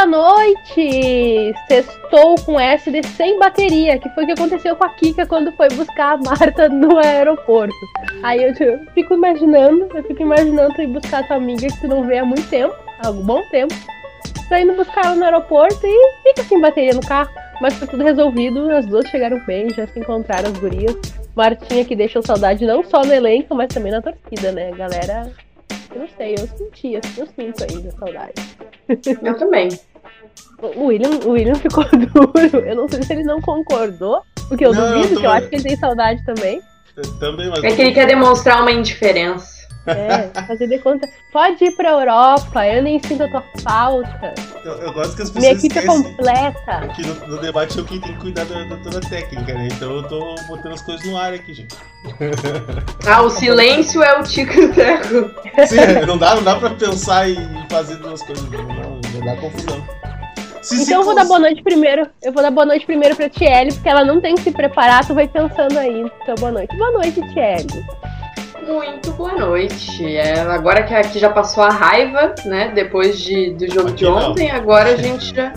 boa noite! Sextou com SD sem bateria, que foi o que aconteceu com a Kika quando foi buscar a Marta no aeroporto. Aí eu tipo, fico imaginando, eu fico imaginando tu ir buscar tua amiga que tu não vê há muito tempo, há algum bom tempo. Tu indo buscar ela no aeroporto e fica sem bateria no carro. Mas foi tudo resolvido, as duas chegaram bem, já se encontraram as gurias. Martinha que deixa saudade não só no elenco, mas também na torcida, né? Galera, eu não sei, eu senti, eu sinto ainda saudade. Eu também. O William, o William ficou duro. Eu não sei se ele não concordou, porque eu Não, duvido, eu que eu acho que ele tem saudade também. Eu Também, mas. É que ele quer demonstrar uma indiferença. É, fazer de conta. Pode ir pra Europa, eu nem sinto a tua falta. Eu, eu gosto que as Minha pessoas equipe é completa. que no, no debate eu quem tem que cuidar da, da toda a técnica, né? Então eu tô botando as coisas no ar aqui, gente. Ah, o silêncio é o tico do teco. Sim, não dá, não dá pra pensar e fazer duas coisas. Não, não, dar confusão. Se se Então eu vou dar boa noite primeiro. Eu vou dar boa noite primeiro pra Tiele, porque ela não tem que se preparar, tu vai pensando aí. Então, boa noite. Boa noite, Tiele. Muito boa noite. É, agora que aqui já passou a raiva, né? Depois de, do jogo de Aqui não. ontem, agora a gente já.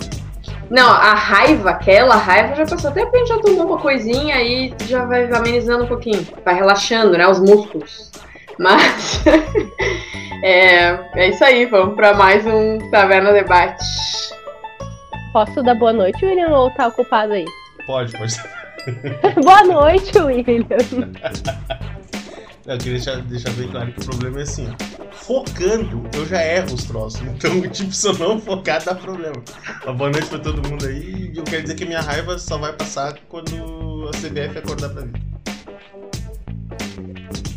Não, a raiva, aquela raiva já passou. Até porque a gente já tomou uma coisinha aí já vai amenizando um pouquinho. Vai relaxando, né? Os músculos. Mas. é, é isso aí, vamos pra mais um Taverna Debate. Posso dar boa noite, William, ou tá ocupado aí? Pode, pode. boa noite, William. Eu queria deixar, deixar bem claro que o problema é assim, ó. Focando, eu já erro os troços. Então, tipo, se eu não focar, dá problema. Uma boa noite pra todo mundo aí. E eu quero dizer que minha raiva só vai passar quando a CBF acordar pra mim.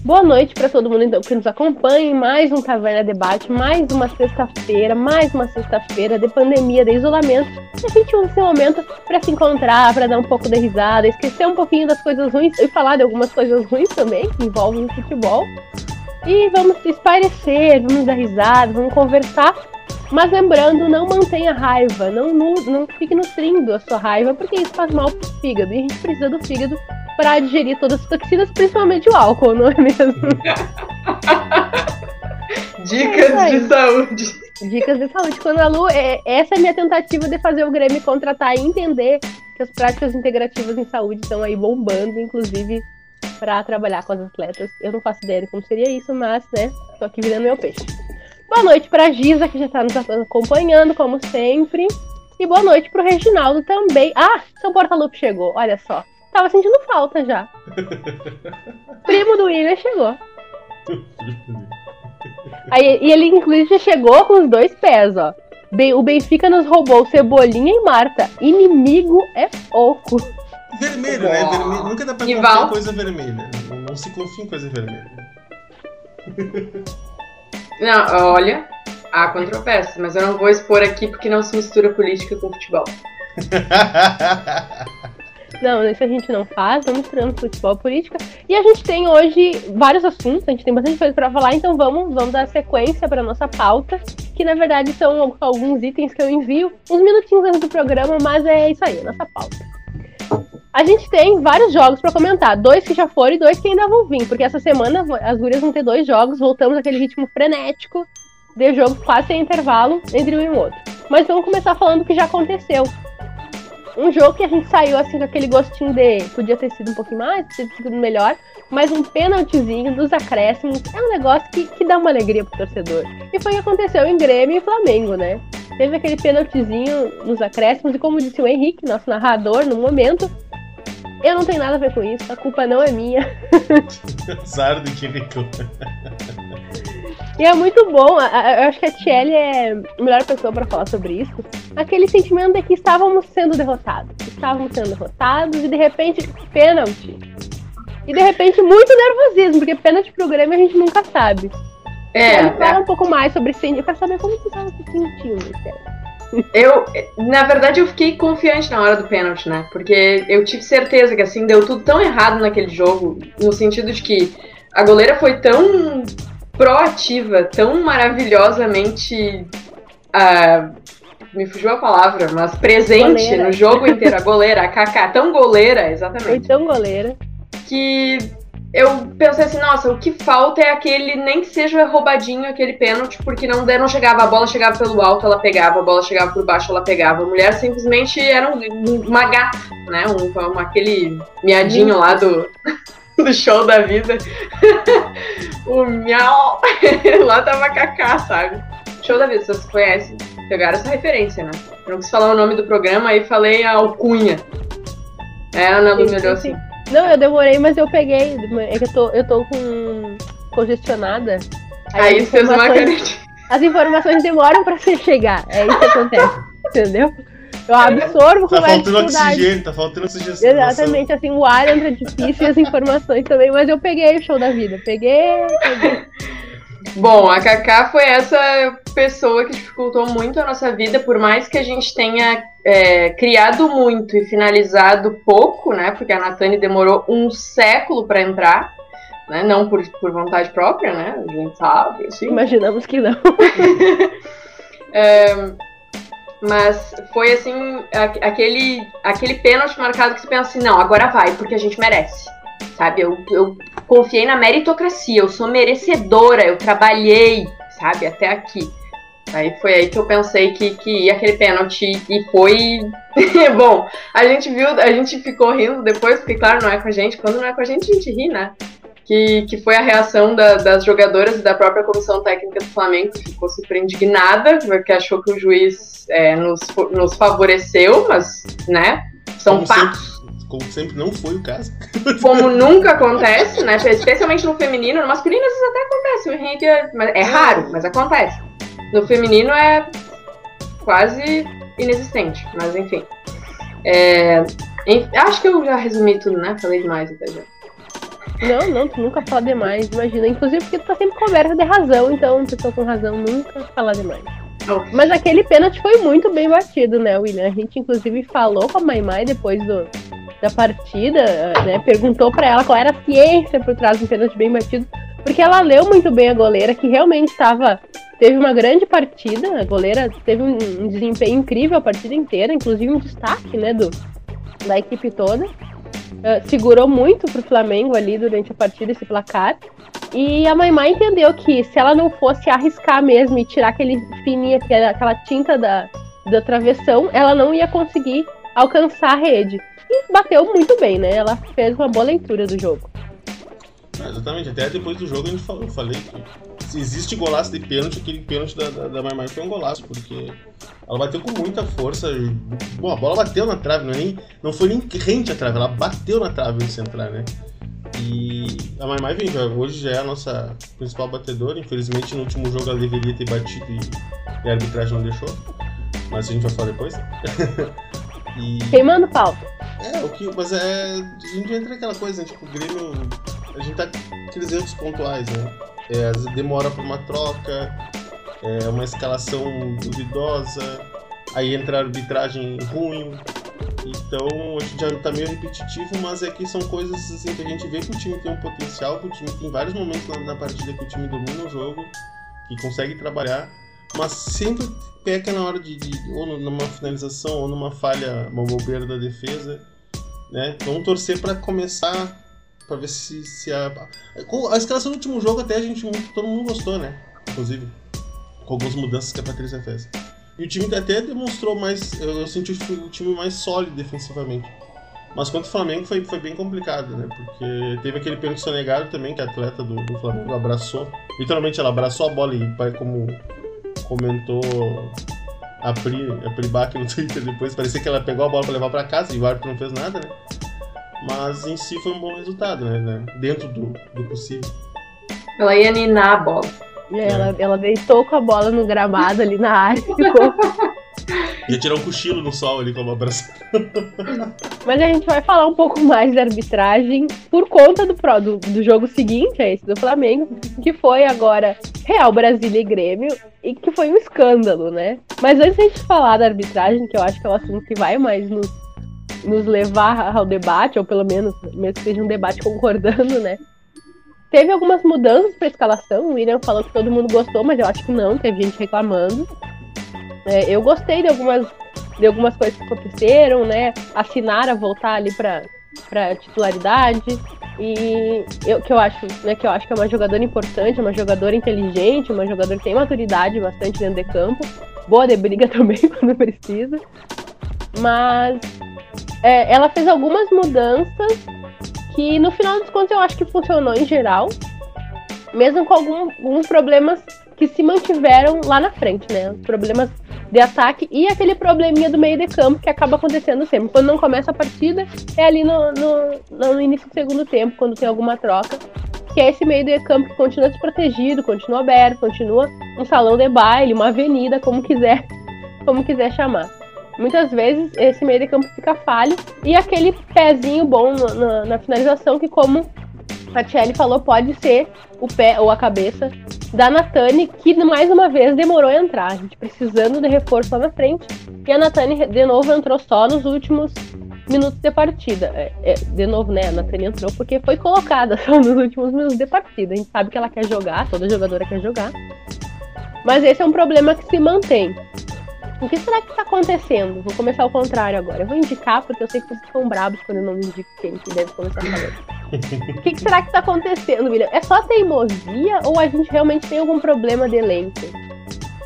Boa noite pra todo mundo então que nos acompanha em mais um Taverna Debate, mais uma sexta-feira, mais uma sexta-feira de pandemia, de isolamento. E a gente usa esse momento pra se encontrar, pra dar um pouco de risada, esquecer um pouquinho das coisas ruins e falar de algumas coisas ruins também que envolvem o futebol. E vamos se espairecer, vamos dar risada, vamos conversar. Mas lembrando, não mantenha raiva, não, não fique nutrindo a sua raiva, porque isso faz mal pro fígado. E a gente precisa do fígado para digerir todas as toxinas, principalmente o álcool, não é mesmo? Dicas É de saúde. Dicas de saúde. Quando a Lu, é, essa é a minha tentativa de fazer o Grêmio contratar e entender que as práticas integrativas em saúde estão aí bombando, inclusive para trabalhar com as atletas. Eu não faço ideia de como seria isso, mas, né, tô aqui virando meu peixe. Boa noite pra Giza, que já tá nos acompanhando, como sempre. E boa noite pro Reginaldo também. Ah, seu Portalupe chegou, olha só. Tava sentindo falta já. Primo do William chegou. Aí, e ele, inclusive, já chegou com os dois pés, ó. Bem, o Benfica nos roubou Cebolinha e Marta. Inimigo é pouco. Vermelho, né? Vermelho. Nunca dá pra confiar em coisa vermelha. Não, não se confia em coisa vermelha. Não, olha, há controvérsias, mas eu não vou expor aqui porque não se mistura política com futebol. Não, isso a gente não faz, vamos misturando futebol política. E a gente tem hoje vários assuntos, a gente tem bastante coisa pra falar, então vamos, vamos dar sequência pra nossa pauta, que na verdade são alguns itens que eu envio uns minutinhos antes do programa, mas é isso aí, nossa pauta. A gente tem vários jogos pra comentar, dois que já foram e dois que ainda vão vir, porque essa semana as gurias vão ter dois jogos, voltamos àquele ritmo frenético de jogo quase sem intervalo entre um e o outro. Mas vamos começar falando do que já aconteceu. Um jogo que a gente saiu assim com aquele gostinho de podia ter sido um pouquinho mais, ter sido melhor, mas um pênaltizinho dos acréscimos é um negócio que, que dá uma alegria pro torcedor. E foi o que aconteceu em Grêmio e Flamengo, né? Teve aquele pênaltizinho nos acréscimos, e como disse o Henrique, nosso narrador, no momento, eu não tenho nada a ver com isso, a culpa não é minha. Azar do reclama. E é muito bom, eu acho que a Tiele é a melhor pessoa pra falar sobre isso. Aquele sentimento de que estávamos sendo derrotados. Estávamos sendo derrotados e de repente, pênalti. E de repente, muito nervosismo, porque pênalti pro Grêmio a gente nunca sabe. É, fala um pouco mais sobre esse Eu quero saber como você estava se sentindo, eu, na verdade, eu fiquei confiante na hora do pênalti, né? Porque eu tive certeza que assim deu tudo tão errado naquele jogo, no sentido de que a goleira foi tão proativa, tão maravilhosamente. ah, me fugiu a palavra, mas presente Goleira. no jogo inteiro. A goleira, a Kaká, tão goleira, Foi exatamente. tão goleira. que eu pensei assim, nossa, o que falta é aquele, nem que seja roubadinho, aquele pênalti, porque não, não chegava, a bola chegava pelo alto, ela pegava, a bola chegava por baixo, ela pegava. A mulher simplesmente era um, uma gata, né? Um, um, aquele miadinho lá do, do show da vida. o miau. lá tava Kaká, sabe? Show da vida, vocês conhecem. Pegaram essa referência, né? Eu não quis falar o nome do programa, aí falei a alcunha. É, a Ana Lu me assim. Não, eu demorei, mas eu peguei. É que eu tô, eu tô com congestionada. Aí, aí fez uma caneta. As informações demoram pra você chegar. É isso que acontece. entendeu? Eu absorvo tá com mais faltando oxigênio, tá faltando oxigênio. Exatamente, assim, o ar entra difícil e as informações também, mas eu peguei o show da vida. Peguei, peguei. Bom, a Kaká foi essa pessoa que dificultou muito a nossa vida, por mais que a gente tenha é, criado muito e finalizado pouco, né? Porque a Natane demorou um século para entrar, né? Não por, por vontade própria, né? A gente sabe, assim. Imaginamos que não. é, mas foi assim, aquele, aquele pênalti marcado que você pensa assim, não, agora vai, porque a gente merece. Sabe? Eu, eu confiei na meritocracia, eu sou merecedora, eu trabalhei, sabe, até aqui. Aí foi aí que eu pensei que, que ia aquele pênalti e foi. Bom, a gente viu, a gente ficou rindo depois, porque claro, não é com a gente. Quando não é com a gente, a gente ri, né? Que, que foi a reação da, das jogadoras e da própria comissão técnica do Flamengo, que ficou super indignada, porque achou que o juiz é, nos, nos favoreceu, mas, né? São Como fatos. Como sempre não foi o caso. Como nunca acontece, né? Especialmente no feminino, no masculino às vezes até acontece. O Henrique é, é raro, mas acontece. No feminino é quase inexistente, mas enfim. É, acho que eu já resumi tudo, né? Falei demais até já. Não, não, tu nunca fala demais, imagina. Inclusive porque tu tá sempre coberta de razão, então pessoa com razão nunca fala demais. Mas aquele pênalti foi muito bem batido, né, William? A gente inclusive falou com a Maimai depois do, da partida, né? Perguntou para ela qual era a ciência por trás do pênalti bem batido, porque ela leu muito bem a goleira, que realmente estava teve uma grande partida, a goleira teve um, um, desempenho incrível a partida inteira, inclusive um destaque, né, do da equipe toda. Uh, segurou muito pro Flamengo ali durante a partida esse placar. E a Maimai entendeu que se ela não fosse arriscar mesmo e tirar aquele fininho, aquela tinta da, da travessão, ela não ia conseguir alcançar a rede. E bateu muito bem, né? Ela fez uma boa leitura do jogo. É, exatamente, até depois do jogo a gente falou, eu falei que se existe golaço de pênalti, aquele pênalti da, da, da Maimai foi um golaço, porque ela bateu com muita força. Bom, a bola bateu na trave, não, é nem, não foi nem rente à trave, ela bateu na trave antes de entrar, né? E a Maimai vem, já, hoje já é a nossa principal batedora. Infelizmente no último jogo ela deveria ter batido e, e a arbitragem não deixou. Mas a gente vai falar depois. e... Queimando pau. É, o que. Mas é. A gente entra naquela coisa, né? Tipo, o Grêmio. A gente tá aqueles erros pontuais, né? É, às vezes demora pra uma troca, é uma escalação duvidosa, aí entra a arbitragem ruim. Então a gente já tá meio repetitivo, mas é que são coisas assim que a gente vê que o time tem um potencial, que o time tem vários momentos na, na partida que o time domina o jogo, que consegue trabalhar, mas sempre peca na hora de, de, ou numa finalização ou numa falha, uma bobeira da defesa, né? Vamos torcer para começar para ver se, se a a escalação do último jogo até a gente todo mundo gostou, né? Inclusive com algumas mudanças que a Patrícia fez. E o time até demonstrou mais, eu senti o time mais sólido defensivamente. Mas contra o Flamengo foi, foi bem complicado, né? Porque teve aquele pênalti sonegado também, que a atleta do, do Flamengo abraçou. Literalmente ela abraçou a bola e como comentou a Pri, a Pri Bach no Twitter depois, parecia que ela pegou a bola para levar para casa e o árbitro não fez nada, né? Mas em si foi um bom resultado, né? né? Dentro do, do possível. Ela ia ninar a bola. É, ela, ela deitou com a bola no gramado ali na área e ficou. Ia tirar um cochilo no sol ali com uma abraço. Mas a gente vai falar um pouco mais da arbitragem por conta do, do, do jogo seguinte, é esse do Flamengo, que foi agora Real Brasília e Grêmio, e que foi um escândalo, né? Mas antes da gente falar da arbitragem, que eu acho que é o assunto que vai mais nos, nos levar ao debate, ou pelo menos, mesmo que seja um debate concordando, né? Teve algumas mudanças para escalação. O William falou que todo mundo gostou, mas eu acho que não, teve gente reclamando. É, eu gostei de algumas, de algumas coisas que aconteceram, né? A Sinara voltar ali para titularidade. E eu que eu acho, né, que eu acho que é uma jogadora importante, uma jogadora inteligente, uma jogadora que tem maturidade bastante dentro de campo, boa de briga também quando precisa. Mas é, ela fez algumas mudanças que no final dos contos eu acho que funcionou em geral, mesmo com algum, alguns problemas que se mantiveram lá na frente, né? Os problemas de ataque e aquele probleminha do meio de campo que acaba acontecendo sempre. Quando não começa a partida, é ali no, no, no início do segundo tempo, quando tem alguma troca. Que é esse meio de campo que continua desprotegido, continua aberto, continua um salão de baile, uma avenida, como quiser, como quiser chamar. Muitas vezes esse meio de campo fica falho e aquele pezinho bom no, no, na finalização que, como a Tchelle falou, pode ser o pé ou a cabeça da Natane, que mais uma vez demorou a entrar. A gente precisando de reforço lá na frente. E a Natane, de novo, entrou só nos últimos minutos de partida. É, é, de novo, né? A Natane entrou porque foi colocada só nos últimos minutos de partida. A gente sabe que ela quer jogar, toda jogadora quer jogar. Mas esse é um problema que se mantém. O que será que está acontecendo? Vou começar ao contrário agora. Eu vou indicar, porque eu sei que vocês ficam bravos quando eu não indico quem que deve começar falando. o que, que, será que está acontecendo, William? É só teimosia ou a gente realmente tem algum problema de elenco?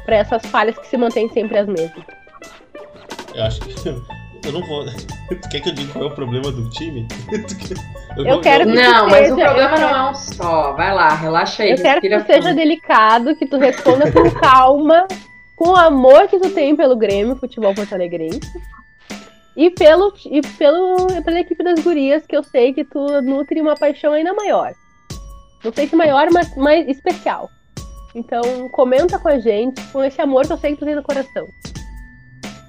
Para essas falhas que se mantêm sempre as mesmas? Eu acho que. Eu não vou. Tu quer que eu diga qual é o problema do time? Eu, eu quero que Não, mas seja, o problema não é um só. Vai lá, relaxa aí. Eu quero que tu seja delicado, que tu responda com calma com o amor que tu tem pelo Grêmio, futebol porto-alegrense. E, pelo, e pelo, pela equipe das gurias, que eu sei que tu nutre uma paixão ainda maior. Não sei se maior, mas mais especial. Então, comenta com a gente, com esse amor que eu sei que tu tem no coração.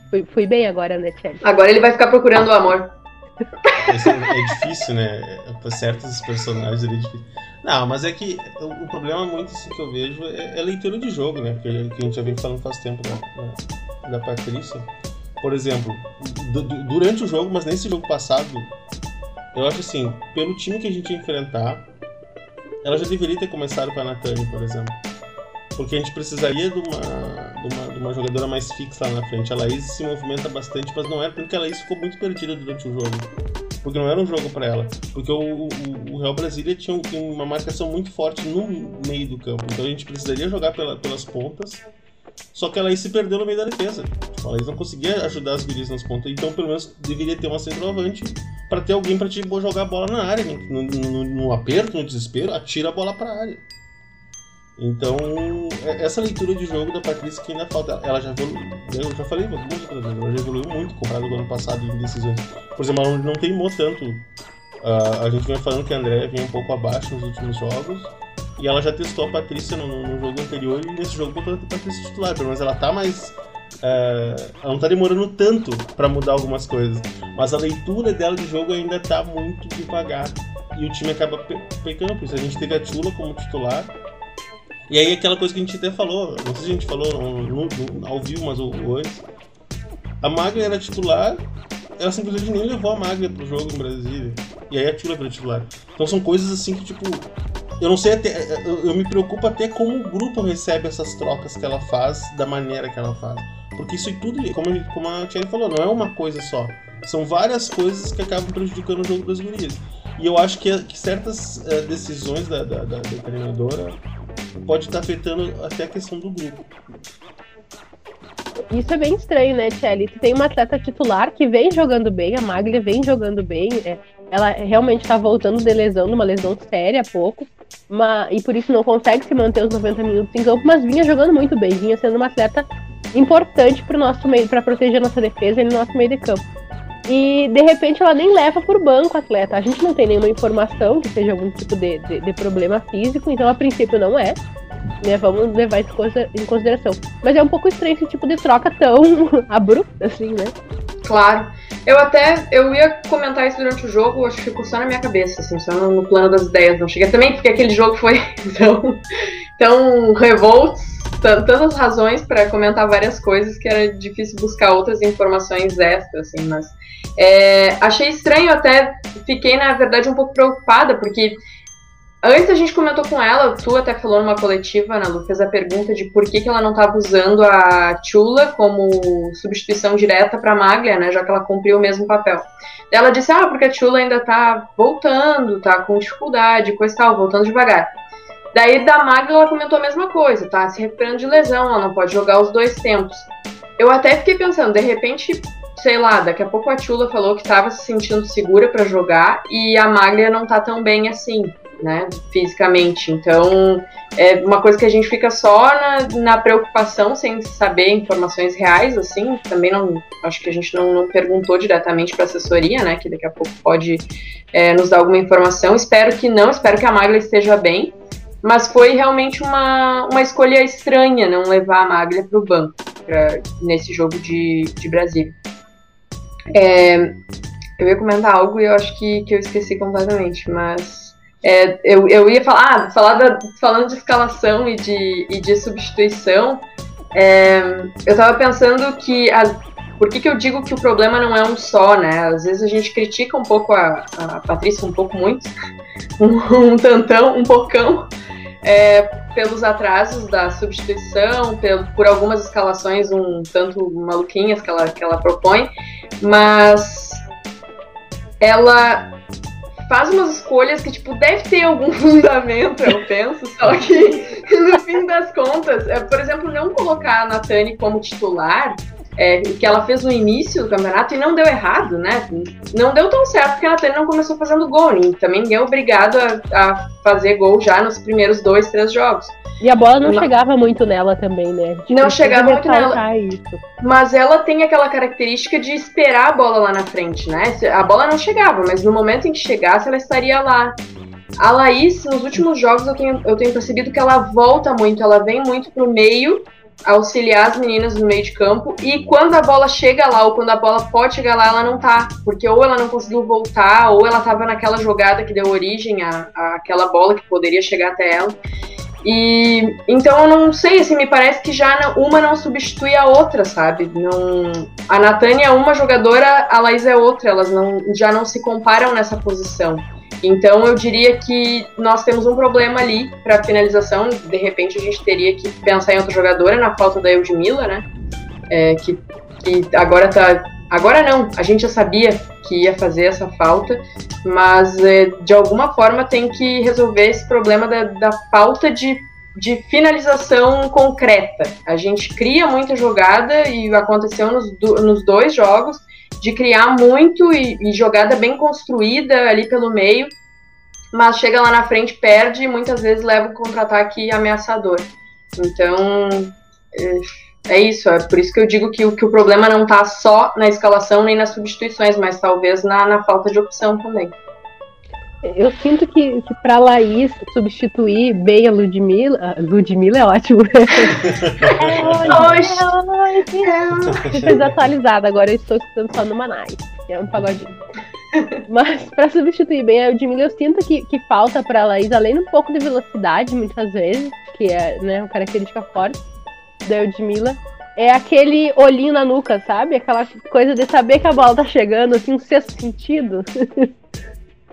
Fui, fui bem agora, né, Tchelle? Agora ele vai ficar procurando o amor. É, é difícil, né? Para certos personagens é difícil. Não, mas é que o, problema muito assim, que eu vejo é, é leitura de jogo, né? Porque que a gente já vem falando faz tempo da, da, Patrícia. Por exemplo, durante o jogo, mas nesse jogo passado, eu acho assim, pelo time que a gente ia enfrentar, ela já deveria ter começado com a Natane, por exemplo. Porque a gente precisaria de uma, de uma, uma jogadora mais fixa lá na frente. A Laís se movimenta bastante, mas não é porque a Laís ficou muito perdida durante o jogo porque não era um jogo para ela. Porque o, o, o, Real Brasília tinha, uma marcação muito forte no meio do campo. Então a gente precisaria jogar pela, pelas pontas. Só que ela aí se perdeu no meio da defesa. Tipo, ela não conseguia ajudar as gurias nas pontas. Então, pelo menos, deveria ter uma centroavante para ter alguém para te jogar a bola na área. Né? No, no, no, aperto, no desespero, atira a bola para a área. Então, é, essa leitura de jogo da Patrícia que ainda falta. Ela já evoluiu, eu já falei vezes, ela já evoluiu muito comparado com o ano passado em decisões. Por exemplo, ela não teimou tanto. Uh, a gente vinha falando que a André vinha um pouco abaixo nos últimos jogos. E ela já testou a Patrícia no, no jogo anterior e nesse jogo botou a Patrícia titular. Menos ela tá mais. Uh, ela não tá demorando tanto para mudar algumas coisas. Mas a leitura dela de jogo ainda tá muito devagar. E o time acaba pe pecando por isso. A gente teve a Tula como titular e aí aquela coisa que a gente até falou, não sei se a gente falou no, no, ao vivo, mas hoje. A Maglia era titular, ela simplesmente nem levou a Maglia pro jogo em Brasília. E aí a Tila virou titular. Então são coisas assim que, tipo. Eu não sei até. Eu, eu me preocupo até como o grupo recebe essas trocas que ela faz, da maneira que ela faz. Porque isso tudo, como, como a Thierry falou, não é uma coisa só. São várias coisas que acabam prejudicando o jogo das gurias. E eu acho que, que certas uh, decisões da, da, da, da treinadora pode estar afetando até a questão do grupo. Isso é bem estranho, né, Tchelle? Tu tem uma atleta titular que vem jogando bem, a Maglia vem jogando bem. É, ela realmente está voltando de lesão, numa lesão séria há pouco. Uma, e por isso não consegue se manter os 90 minutos em campo, mas vinha jogando muito bem, vinha sendo uma atleta importante para o nosso meio, para proteger a nossa defesa e no nosso meio de campo. E de repente ela nem leva por banco o atleta. A gente não tem nenhuma informação que seja algum tipo de, de, de problema físico, então a princípio não é. Né, vamos levar isso em consideração. Mas é um pouco estranho esse tipo de troca tão abrupta, assim, né? Claro. Eu até, eu ia comentar isso durante o jogo, acho que ficou só na minha cabeça, assim, só no plano das ideias. Não cheguei também, porque aquele jogo foi tão, tão revoltos, tantas razões para comentar várias coisas que era difícil buscar outras informações extras, assim, mas é, achei estranho até, fiquei na verdade um pouco preocupada, porque Antes a gente comentou com ela, tu até falou numa coletiva, Ana Lu, fez a pergunta de por que, que ela não estava usando a Chula como substituição direta para Maglia, né, já que ela cumpriu o mesmo papel. Ela disse, ah, porque a Chula ainda tá voltando, tá com dificuldade, coisa tal, voltando devagar. Daí da Maglia ela comentou a mesma coisa, tá se recuperando de lesão, ela não pode jogar os dois tempos. Eu até fiquei pensando, de repente, sei lá, daqui a pouco a Chula falou que estava se sentindo segura para jogar e a Maglia não tá tão bem assim né, fisicamente. Então, é uma coisa que a gente fica só na, na, preocupação, sem saber informações reais, assim. Também não, acho que a gente não, não perguntou diretamente para a assessoria, né, que daqui a pouco pode é, nos dar alguma informação. Espero que não, espero que a Maglia esteja bem. Mas foi realmente uma, uma escolha estranha não levar a Maglia para o banco pra, nesse jogo de, de Brasília. É, eu ia comentar algo e eu acho que, que eu esqueci completamente, mas é, eu, eu ia falar, ah, falar da, falando de escalação e de, e de substituição, é, eu estava pensando que a, por que, que eu digo que o problema não é um só, né? Às vezes a gente critica um pouco a, a Patrícia, um pouco muito, um, um tantão, um pocão, é, pelos atrasos da substituição, pelo, por algumas escalações um tanto maluquinhas que ela, que ela propõe, mas ela faz umas escolhas que, tipo, deve ter algum fundamento, eu penso, só que no fim das contas, é, por exemplo, não colocar a Natane como titular, é, que ela fez no início do campeonato e não deu errado, né? Não deu tão certo porque a Natane não começou fazendo gol, e também ninguém é obrigado a, a fazer gol já nos primeiros dois, três jogos. E a bola não, não, chegava muito nela também, né? Não chegava muito nela. Isso. Mas ela tem aquela característica de esperar a bola lá na frente, né? A bola não chegava, mas no momento em que chegasse, ela estaria lá. A Laís, nos últimos jogos, eu tenho, eu tenho percebido que ela volta muito, ela vem muito pro meio, auxiliar as meninas no meio de campo, e quando a bola chega lá, ou quando a bola pode chegar lá, ela não tá. Porque ou ela não conseguiu voltar, ou ela tava naquela jogada que deu origem à, àquela bola que poderia chegar até ela. E então eu não sei, assim, me parece que já uma não substitui a outra, sabe? Não, a Natânia é uma jogadora, a Laís é outra, elas não, já não se comparam nessa posição. Então eu diria que nós temos um problema ali para finalização. De repente a gente teria que pensar em outra jogadora na falta da Eudmila, né? É, que, que agora tá. Agora não, a gente já sabia que ia fazer essa falta, mas é, de alguma forma tem que resolver esse problema da, da falta de, de finalização concreta. A gente cria muita jogada e aconteceu nos, nos dois jogos de criar muito e, e jogada bem construída ali pelo meio, mas chega lá na frente, perde e muitas vezes leva um contra-ataque ameaçador. Então, é, é isso, é por isso que eu digo que, que o problema não está só na escalação nem nas substituições, mas talvez na, na falta de opção também. Eu sinto que, que para Laís substituir bem a Ludmilla. Ah, Ludmilla é ótimo. é Desatualizada, agora eu estou escutando só no Manais, que é um pagodinho. Mas para substituir bem a Ludmilla, eu sinto que, que falta para Laís, além de um pouco de velocidade, muitas vezes, que é né, uma característica forte da Ludmilla, é aquele olhinho na nuca, sabe? Aquela coisa de saber que a bola tá chegando, assim, um sexto sentido.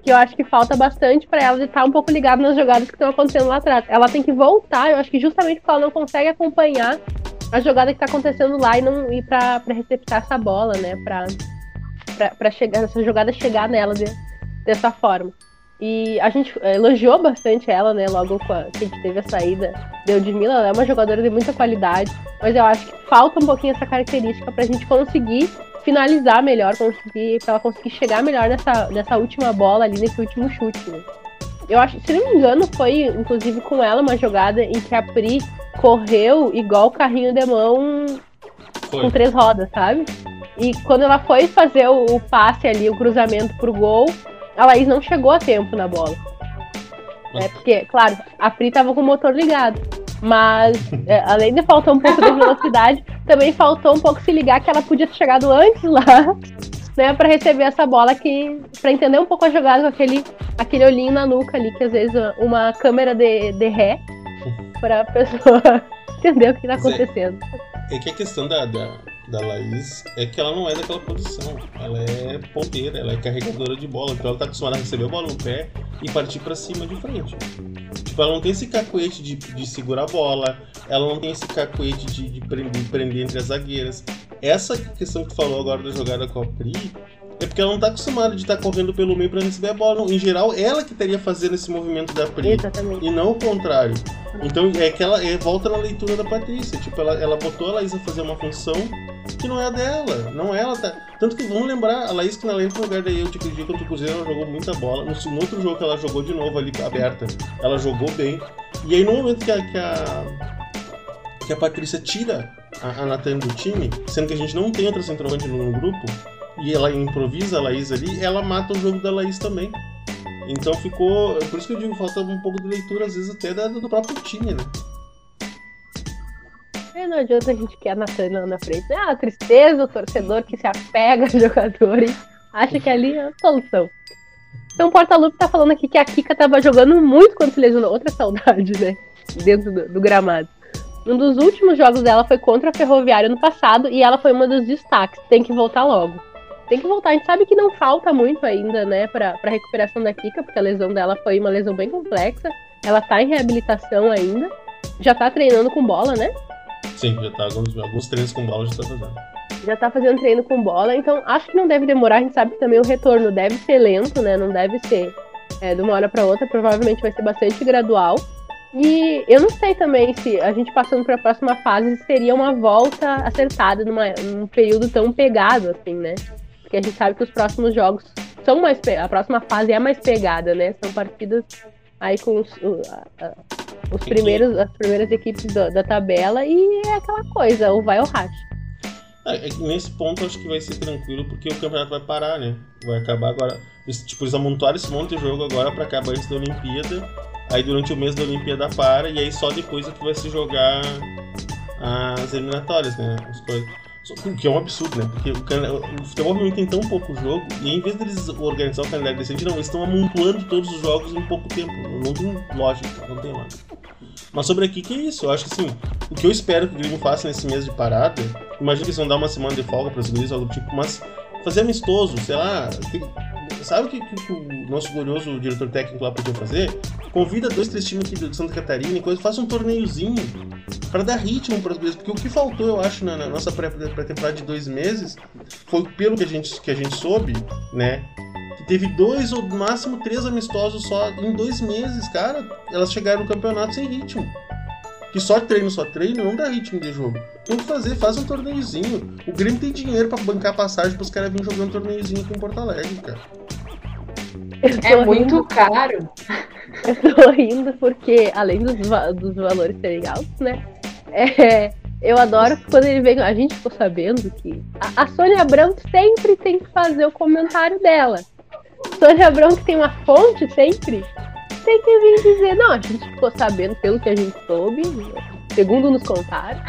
que eu acho que falta bastante para ela de estar um pouco ligada nas jogadas que estão acontecendo lá atrás. Ela tem que voltar, eu acho que justamente porque ela não consegue acompanhar a jogada que tá acontecendo lá e não ir para receptar essa bola, né? Pra, pra chegar, essa jogada chegar nela de, dessa forma. E a gente eh, elogiou bastante ela, né? Logo que a gente teve a saída de Ludmilla. Ela é uma jogadora de muita qualidade. Mas eu acho que falta um pouquinho essa característica pra gente conseguir finalizar melhor, conseguir, pra ela conseguir chegar melhor nessa, nessa última bola ali, nesse último chute. Né? Eu acho, se não me engano, foi inclusive com ela uma jogada em que a Pri correu igual carrinho de mão foi. com três rodas, sabe? E quando ela foi fazer o, o passe ali, o cruzamento pro gol, a Laís não chegou a tempo na bola. É, porque, claro, a Pri tava com o motor ligado. Mas, é, além de faltar um pouco de velocidade, também faltou um pouco se ligar que ela podia ter chegado antes lá, né, para receber essa bola que para entender um pouco a jogada com aquele aquele olhinho na nuca ali, que às vezes uma câmera de, de ré para a pessoa entender o que está é, acontecendo. É, é, que a questão da, da da Laís é que ela não é daquela posição. Ela é ponteira, ela é carregadora de bola. Então ela tá acostumada a receber a bola no pé e partir para cima de frente. Tipo, ela não tem esse cacuete de, de segurar a bola, ela não tem esse cacuete de, de prender, prender entre as zagueiras. Essa questão que tu falou agora da jogada com a Pri é porque ela não tá acostumada de estar tá correndo pelo meio para receber a bola. Em geral, ela que estaria fazendo esse movimento da Pri. Exatamente. E não o contrário. Então é que ela é, volta na leitura da Patrícia. Tipo, ela, ela botou a Laís a fazer uma função que não é a dela. Não é ela. Tá... Tanto que vamos lembrar, a Laís que na lembra no lugar da eu, tipo, dia contra o Cruzeiro, ela jogou muita bola. No, no, outro jogo que ela jogou de novo ali aberta, ela jogou bem. E aí no momento que a, que a, que a Patrícia tira a, a do time, sendo que a gente não tem outra centroavante no grupo, e ela improvisa a Laís ali, ela mata o jogo da Laís também. Então ficou. Por isso que eu digo, falta um pouco de leitura, às vezes até da, do próprio time, né? É, não adianta a gente quer a Natana na frente. Ah, a tristeza, o torcedor que se apega aos jogadores, acha que ali é a solução. Então o Porta-Lupe tá falando aqui que a Kika tava jogando muito quando se lesionou. Outra saudade, né? Dentro do, do gramado. Um dos últimos jogos dela foi contra a Ferroviária no passado e ela foi uma dos destaques. Tem que voltar logo tem que voltar. A gente sabe que não falta muito ainda, né, pra, pra recuperação da Kika, porque a lesão dela foi uma lesão bem complexa. Ela tá em reabilitação ainda. Já tá treinando com bola, né? Sim, já tá. Alguns, alguns treinos com bola já tá fazendo. Já tá fazendo treino com bola, então acho que não deve demorar. A gente sabe que também o retorno deve ser lento, né? Não deve ser é, de uma hora para outra. Provavelmente vai ser bastante gradual. E eu não sei também se a gente passando para a próxima fase seria uma volta acertada numa, num período tão pegado assim, né? Porque a gente sabe que os próximos jogos são mais. A próxima fase é mais pegada, né? São partidas aí com os, os primeiros, as primeiras equipes da, da, tabela e é aquela coisa, ou vai ou racha. É, é, nesse ponto acho que vai ser tranquilo, porque o campeonato vai parar, né? Vai acabar agora. Eles, tipo, eles amontoaram esse monte de jogo agora para acabar antes da Olimpíada. Aí durante o mês da Olimpíada para, e aí só depois é que vai se jogar as eliminatórias, né? As coisas. Que é um absurdo, né? Porque o, o futebol realmente tem tão pouco jogo, e em vez deles organizar o calendário decente, não, eles estão amontoando todos os jogos em pouco tempo. Não tem lógica, não tem lógica. Mas sobre aqui, que é isso? Eu acho que assim, o que eu espero que o Grêmio faça nesse mês de parada, imagina que eles vão dar uma semana de folga para os guris, algo tipo, mas fazer amistoso, sei lá. Tem, sabe o que, que, que, o nosso glorioso diretor técnico lá podia fazer? Convida dois, três times aqui de Santa Catarina e coisa, faça um torneiozinho para dar ritmo para as coisas. Porque o que faltou, eu acho, na, na nossa pré-temporada de dois meses foi pelo que a gente, que a gente soube, né? Que teve dois ou no máximo três amistosos só em dois meses, cara. Elas chegaram no campeonato sem ritmo que só treino, só treino, não dá ritmo de jogo. Tem que fazer, faz um torneiozinho. O Grêmio tem dinheiro para bancar passagem pros caras virem jogando torneiozinho aqui em Porto Alegre, cara. É muito caro. Eu tô rindo porque, além dos, dos valores serem altos, né? É, eu adoro quando ele vem. A gente ficou sabendo que a, a Sônia Abrão sempre tem que fazer o comentário dela. Sônia Abrão que tem uma fonte sempre tem que vir dizer, não, a gente ficou sabendo pelo que a gente soube, segundo nos contaram.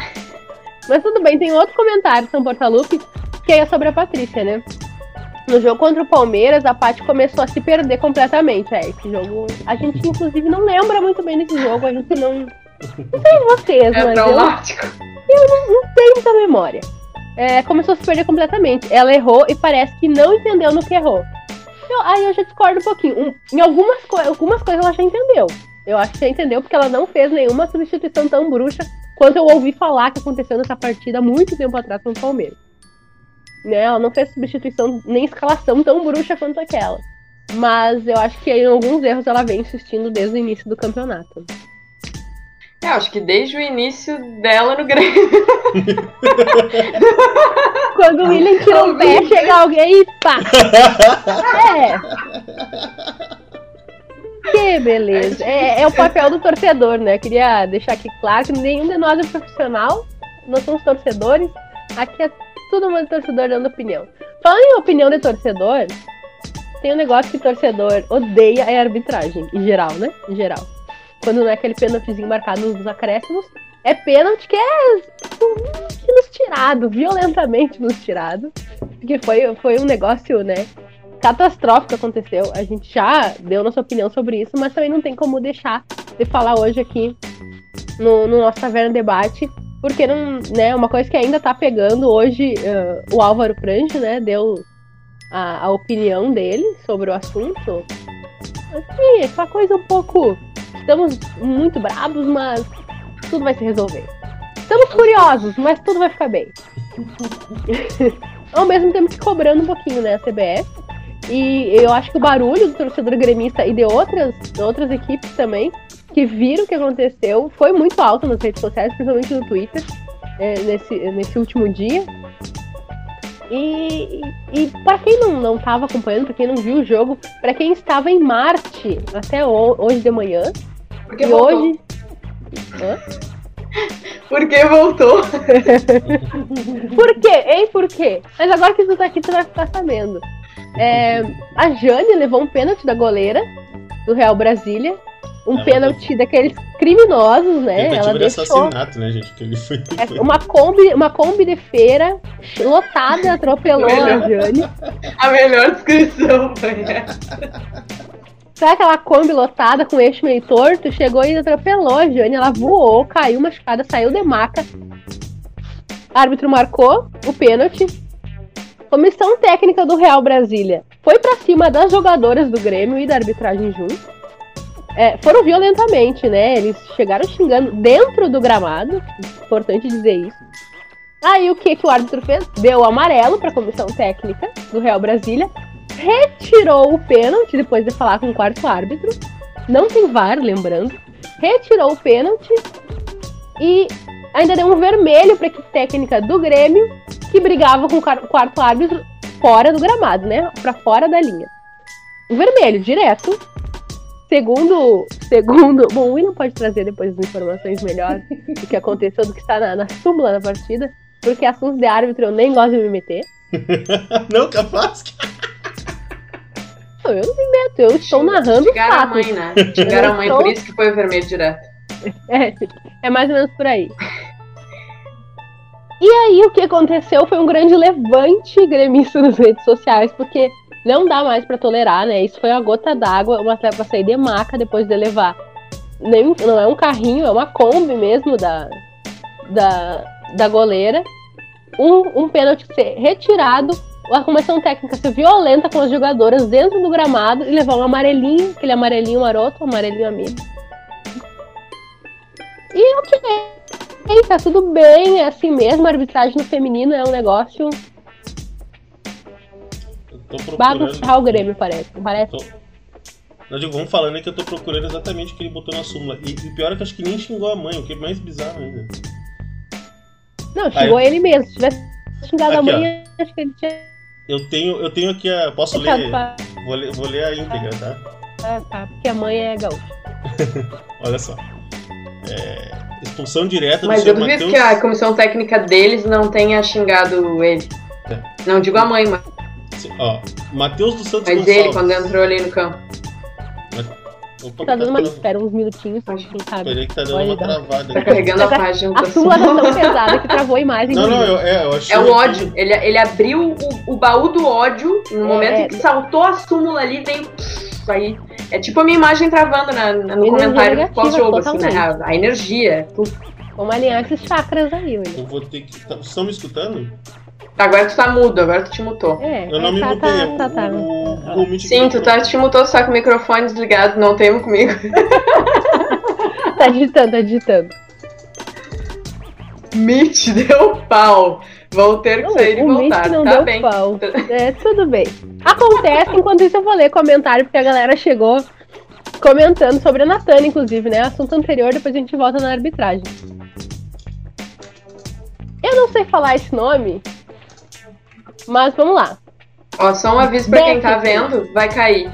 Mas tudo bem, tem outro comentário, São Portalupe, que é sobre a Patrícia, né? No jogo contra o Palmeiras, a Paty começou a se perder completamente. É, esse jogo. A gente, inclusive, não lembra muito bem desse jogo, a gente não. Não sei vocês, é mas. Traumático. Eu, eu não, não tenho muita memória. É, começou a se perder completamente. Ela errou e parece que não entendeu no que errou. Eu, aí eu já discordo um pouquinho. Um, em algumas, co algumas coisas ela já entendeu. Eu acho que já entendeu porque ela não fez nenhuma substituição tão bruxa quanto eu ouvi falar que aconteceu nessa partida muito tempo atrás com o Palmeiras. Né? Ela não fez substituição nem escalação tão bruxa quanto aquela. Mas eu acho que em alguns erros ela vem insistindo desde o início do campeonato. Eu acho que desde o início dela no Grêmio. Quando o William tira o pé, chega alguém e pá. É. Que beleza. É, é, o papel do torcedor, né? Eu queria deixar aqui claro que nenhum de nós é profissional, nós somos torcedores. Aqui é todo mundo torcedor dando opinião. Falando em opinião de torcedor, tem um negócio que torcedor odeia é a arbitragem, em geral, né? Em geral quando não é aquele pênaltizinho marcado nos acréscimos, é pênalti que é nos tirado, violentamente nos tirado. Porque foi, foi um negócio, né? Catastrófico aconteceu. A gente já deu nossa opinião sobre isso, mas também não tem como deixar de falar hoje aqui no, no nosso Taverna Debate porque não, né, uma coisa que ainda tá pegando hoje, uh, o Álvaro Prange, né, deu a, a, opinião dele sobre o assunto. Assim, essa coisa um pouco. Estamos muito bravos, mas tudo vai se resolver. Estamos curiosos, mas tudo vai ficar bem. Ao mesmo tempo que cobrando um pouquinho, né, a CBF. E eu acho que o barulho do torcedor gremista e de outras, de outras equipes também que viram o que aconteceu foi muito alto nas redes sociais, principalmente no Twitter, é, nesse, nesse último dia. E, e, e para quem não, não tava acompanhando, para quem não viu o jogo, para quem estava em Marte até hoje de manhã, Porque e voltou. hoje. Hã? Porque voltou. Por quê? Hein? Por quê? Mas agora que tu tá aqui, tu vai ficar sabendo. É, a Jane levou um pênalti da goleira do Real Brasília. Um Ela pênalti daqueles criminosos, né? Ela Tentativa de deixou assassinato, né, gente? Que ele foi. é, foi- uma Kombi, uma Kombi de feira lotada, atropelou a Jane. A melhor descrição foi essa. Sabe aquela Kombi lotada com eixo meio torto? Chegou e atropelou a Jane. Ela voou, caiu machucada, saiu de maca. Árbitro marcou o pênalti. Comissão técnica do Real Brasília foi pra cima das jogadoras do Grêmio e da arbitragem junto. É, foram violentamente, né? Eles chegaram xingando dentro do gramado. Importante dizer isso. Aí o que, que o árbitro fez? Deu amarelo pra comissão técnica do Real Brasília retirou o pênalti depois de falar com o quarto árbitro. Não tem VAR, lembrando. Retirou o pênalti e ainda deu um vermelho para a equipe técnica do Grêmio, que brigava com o quar- quarto árbitro fora do gramado, né? Para fora da linha. Um vermelho, direto. Segundo. Segundo. Bom, o William pode trazer depois as informações melhores do que aconteceu, do que está na, na súmula da partida. Porque assuntos de árbitro eu nem gosto de me meter. Não, capaz que. Não, eu não me meto, eu estou narrando Xingaram a fatos. mãe, né? Xingaram a mãe, por isso que foi o vermelho direto. É, é mais ou menos por aí. E aí o que aconteceu foi um grande levante gremista nas redes sociais, porque não dá mais pra tolerar, né? Isso foi uma gota d'água, uma atleta sair de maca depois de levar. Nem, não é um carrinho, é uma Kombi mesmo da, da, da goleira. Um, um pênalti ser retirado, a comissão técnica ser violenta com as jogadoras dentro do gramado e levar um amarelinho, aquele amarelinho maroto, amarelinho amigo. E ok, tá tudo bem, é assim mesmo, a arbitragem no feminino é um negócio tô procurando. bagunçar o Grêmio, parece. Parece. Tô- Eu digo, vamos falando aí que eu tô procurando exatamente o que ele botou na súmula. E o pior é que eu acho que nem xingou a mãe, o que é mais bizarro ainda. Não, xingou ele mesmo. Se tivesse xingado a Aqui, mãe, acho que ele tinha Eu tenho, eu tenho aqui a. Posso deixado ler? pra... Vou ler, vou ler a íntegra, tá? Ah, tá, porque a mãe é gaúcha. Olha só. É, expulsão direta Mas do eu duvido Matheus. que a comissão técnica deles não tenha xingado ele. É. Não digo a mãe, mas, Ó, Matheus dos Santos mas ele, quando Gonçalves. entrou ali no campo. Opa, Tá dando uma. Espera uns minutinhos, Pode- quem sabe. Peraí que tá dando Pode uma dar. travada. Tá carregando a página A súmula tá tão pesada que travou a imagem Não, não, eu, é, eu achei. É o ódio. Ele, ele abriu o, o baú do ódio no É, momento é. em que saltou a súmula ali, veio. Isso aí. É tipo a minha imagem travando na, na- no Energia comentário pós-jogo, assim, né? A, a energia. tudo. Vamos alinhar esses chakras aí, William. Eu vou ter que. tá- Vocês estão me escutando? Tá, agora tu tá mudo, agora tu te mutou. É, Eu não é, me tá, mutei. tá, tá, tá. O Google Meet Sim, tu tá, te mutou só com o microfone desligado, não temo comigo. Tá digitando, tá digitando. Meet deu pau. Vou ter que Não, sair e o voltar. Mitch não tá deu bem. pau. É, tudo bem. Acontece, enquanto isso eu vou ler comentário, porque a galera chegou comentando sobre a Natana, inclusive, né? Assunto anterior, depois a gente volta na arbitragem. Eu não sei falar esse nome, mas vamos lá. Ó, só um aviso pra quem tá vendo, vai cair.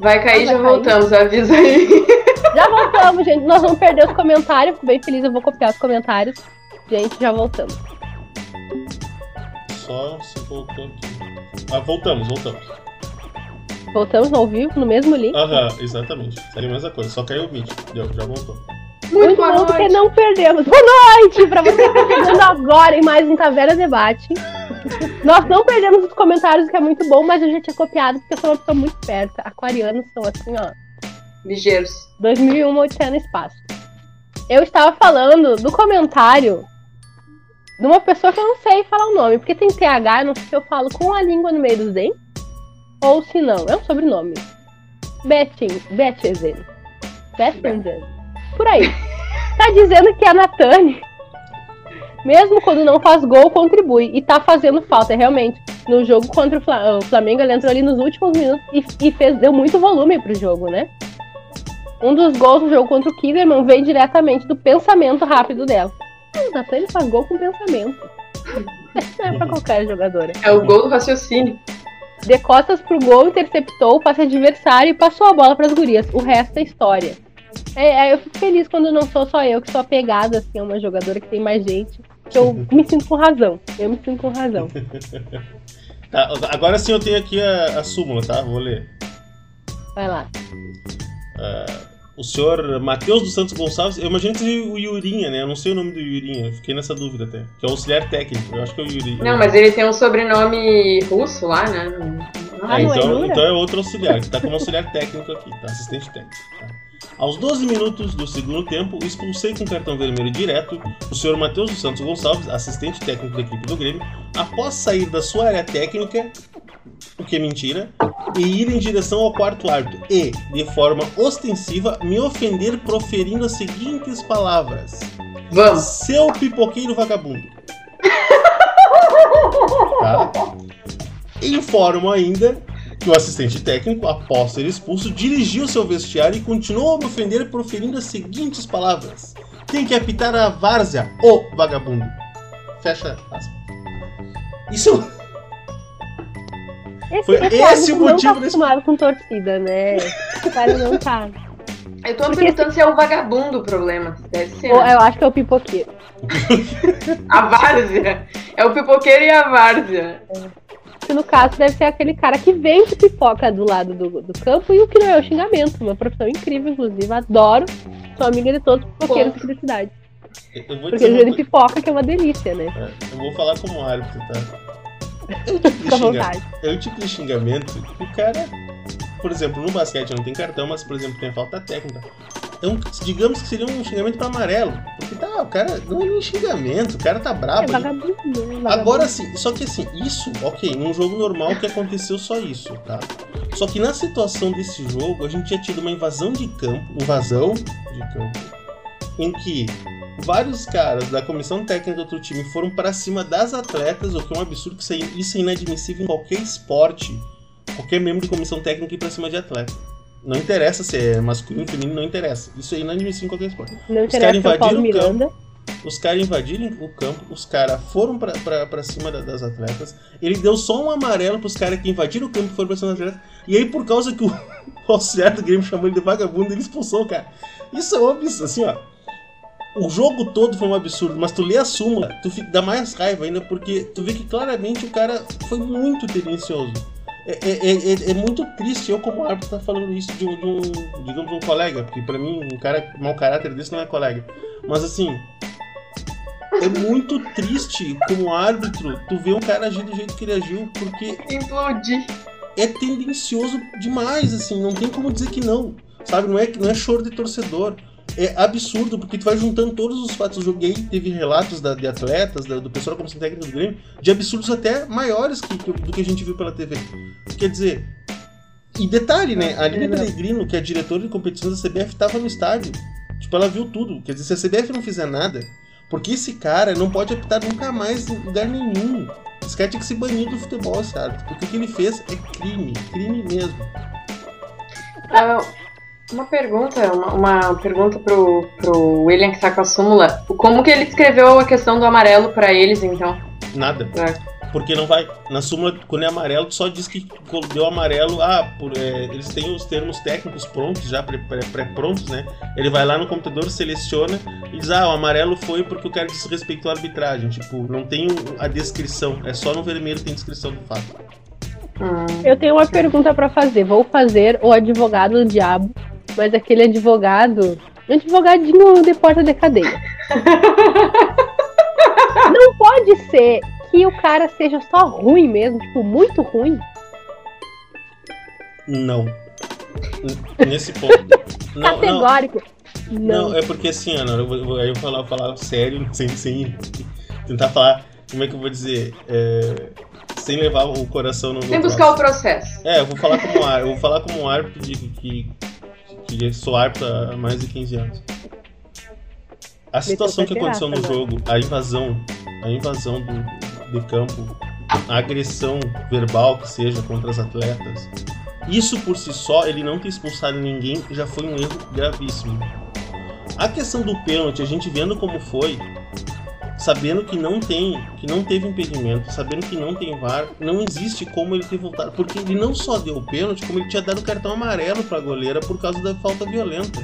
Vai cair, Ah, vai já cair? voltamos, avisa aí. Já voltamos, gente. Nós vamos perder os comentários. Fico bem feliz, eu vou copiar os comentários. Gente, já voltamos. Só se voltou aqui. Ah, voltamos, voltamos. Voltamos ao vivo, no mesmo link. Aham, exatamente. Seria a mesma coisa, só caiu o Meet. Deu, já voltou. Muito bom, porque não perdemos. Boa noite pra você que tá chegando agora em mais um Taverna Debate. Nós não perdemos os comentários, que é muito bom, mas eu já tinha copiado, porque eu sou uma pessoa muito esperta. Aquarianos são assim, ó. Ligeiros. 2001, Odisseia no Espaço. Eu estava falando do comentário de uma pessoa que eu não sei falar o nome, porque tem TH, eu não sei se eu falo com a língua no meio dos dentes, ou se não, é um sobrenome. Betin, Betchezen. Betchezen. Por aí. Tá dizendo que a Natane, mesmo quando não faz gol, contribui. E tá fazendo falta, realmente. No jogo contra o Flamengo, ele entrou ali nos últimos minutos e, e fez, deu muito volume pro jogo, né? Um dos gols do jogo contra o Kinderman veio diretamente do pensamento rápido dela. A Natane faz gol com pensamento. Não é pra qualquer jogadora. É o gol do raciocínio. De costas pro gol, interceptou o passe adversário e passou a bola para as gurias. O resto é história. É, é, eu fico feliz quando não sou só eu que sou apegada assim, a uma jogadora que tem mais gente. Que eu me sinto com razão. Eu me sinto com razão. tá, agora sim eu tenho aqui a, a súmula, tá? Vou ler. Vai lá. Uh, o senhor Matheus dos Santos Gonçalves, eu imagino que o Yurinha, né? Eu não sei o nome do Yurinha, fiquei nessa dúvida até. Que é o auxiliar técnico, eu acho que é o Yurinha. Não, mas ele tem um sobrenome russo lá, né? Ah, então, então é outro auxiliar, que tá como auxiliar técnico aqui, tá? Assistente técnico. Tá? Aos 12 minutos do segundo tempo, expulsei com cartão vermelho direto o senhor Matheus dos Santos Gonçalves, assistente técnico da equipe do Grêmio, após sair da sua área técnica, o que é mentira, e ir em direção ao quarto árbitro e, de forma ostensiva, me ofender proferindo as seguintes palavras: Vamos. Seu pipoqueiro vagabundo. tá? Informo ainda que o assistente técnico, após ser expulso, dirigiu seu vestiário e continuou a me ofender proferindo as seguintes palavras: Tem que apitar a várzea, ô vagabundo. Fecha aspas. Isso. Esse, Foi esse, esse o motivo não tá acostumado desse... com torcida, né? O cara não tá. Eu tô Porque perguntando se é o vagabundo o problema. Deve ser. Né? Eu acho que é o pipoqueiro. a várzea. É o pipoqueiro e a várzea. É que no caso deve ser aquele cara que vende pipoca do lado do, do campo e o que não é o xingamento. Uma profissão incrível, inclusive. Adoro. Sou amiga de todos os pipoqueiros aqui da cidade. Porque eles vendem pipoca, que é uma delícia, né? É, eu vou falar como árbitro, tá? É um tipo é um tipo de xingamento que o cara. Por exemplo, no basquete não tem cartão, mas, por exemplo, tem falta técnica. Então, digamos que seria um xingamento para amarelo. Porque tá, o cara não é nem xingamento, o cara tá brabo. É vagabundo, é vagabundo. Agora sim, só que assim, isso, ok, num jogo normal que aconteceu só isso, tá? Só que na situação desse jogo, a gente tinha tido uma invasão de campo, invasão de campo, em que vários caras da comissão técnica do outro time foram para cima das atletas, o que é um absurdo, que isso é inadmissível em qualquer esporte. Qualquer membro de comissão técnica ir pra cima de atleta. Não interessa se é masculino, feminino, não interessa. Isso aí não é admissível em qualquer esporte. Não os caras invadiram o campo. Os caras invadiram o campo, os caras foram pra, pra, pra cima da, das atletas. Ele deu só um amarelo pros caras que invadiram o campo e foram pra cima das atletas. E aí, por causa que o, o auxiliar do Grêmio chamou ele de vagabundo, ele expulsou o cara. Isso é um absurdo, assim, ó. O jogo todo foi um absurdo, mas tu lê a súmula, tu fica, dá mais raiva ainda, porque tu vê que claramente o cara foi muito tendencioso. É, é, é, é, muito triste eu, como árbitro, estar tá falando isso de um, de um, digamos, um colega, porque para mim, um cara mau caráter desse não é colega. Mas assim, é muito triste como árbitro tu ver um cara agir do jeito que ele agiu, porque. Implode. É tendencioso demais, assim, não tem como dizer que não. Sabe, não é, não é choro de torcedor é absurdo, porque tu vai juntando todos os fatos. Eu joguei, teve relatos da, de atletas, da, do pessoal da comissão técnica do Grêmio, de absurdos até maiores que, que, do que a gente viu pela TV. Quer dizer, e detalhe, né? A Aline Pellegrino, que é diretora de competições da CBF, estava no estádio. Tipo, ela viu tudo. Quer dizer, se a CBF não fizer nada, porque esse cara não pode apitar nunca mais em lugar nenhum. Esse cara tinha que ser banido do futebol, sabe? Porque o que ele fez é crime, crime mesmo. Uh, uma pergunta, uma, uma, pergunta pro, pro William que tá com a súmula. Como que ele escreveu a questão do amarelo para eles, então? Nada. É. Porque não vai. Na súmula, quando é amarelo, só diz que deu amarelo. Ah, por, é, eles têm os termos técnicos prontos, já pré-prontos, né? Ele vai lá no computador, seleciona e diz: Ah, o amarelo foi porque o cara desrespeitou a arbitragem. Tipo, não tem a descrição. É só no vermelho tem descrição do fato. Hum. Eu tenho uma pergunta para fazer. Vou fazer o advogado do diabo mas aquele advogado. Um advogadinho de porta de cadeia. Não pode ser que o cara seja só ruim mesmo, tipo, muito ruim. Não. Nesse ponto. Não, Categórico. Não, é porque assim, Ana, eu vou, eu vou falar, falar sério, sem, sem tentar falar, como é que eu vou dizer? É, sem levar o coração no. Sem buscar o processo. É, eu vou falar como árbitro, eu vou falar como árbitro de que, que sou árbitro há mais de 15 anos. A situação que aconteceu no jogo, a invasão, a invasão do, de campo, a agressão verbal que seja contra as atletas, isso por si só, ele não ter expulsado ninguém, já foi um erro gravíssimo. A questão do pênalti, a gente vendo como foi, sabendo que não tem, que não teve impedimento, sabendo que não tem VAR, não existe como ele ter voltado, porque ele não só deu o pênalti, como ele tinha dado cartão amarelo para a goleira por causa da falta violenta.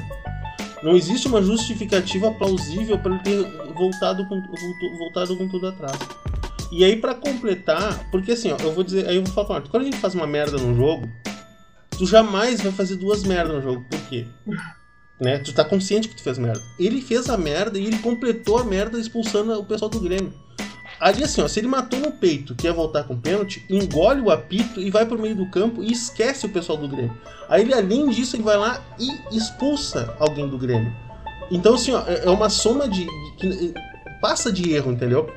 Não existe uma justificativa plausível para ele ter voltado com, voltado com tudo atrás. E aí para completar, porque assim, ó, eu vou dizer, aí eu vou falar, quando a gente faz uma merda num jogo, tu jamais vai fazer duas merdas no jogo. Por quê? Né? Tu tá consciente que tu fez merda. Ele fez a merda e ele completou a merda expulsando o pessoal do Grêmio. Ali assim, ó, se ele matou no peito, quer voltar com pênalti, engole o apito e vai pro meio do campo e esquece o pessoal do Grêmio. Aí ele, além disso, ele vai lá e expulsa alguém do Grêmio. Então, assim, ó, é, é uma soma de. de passa de erro, entendeu?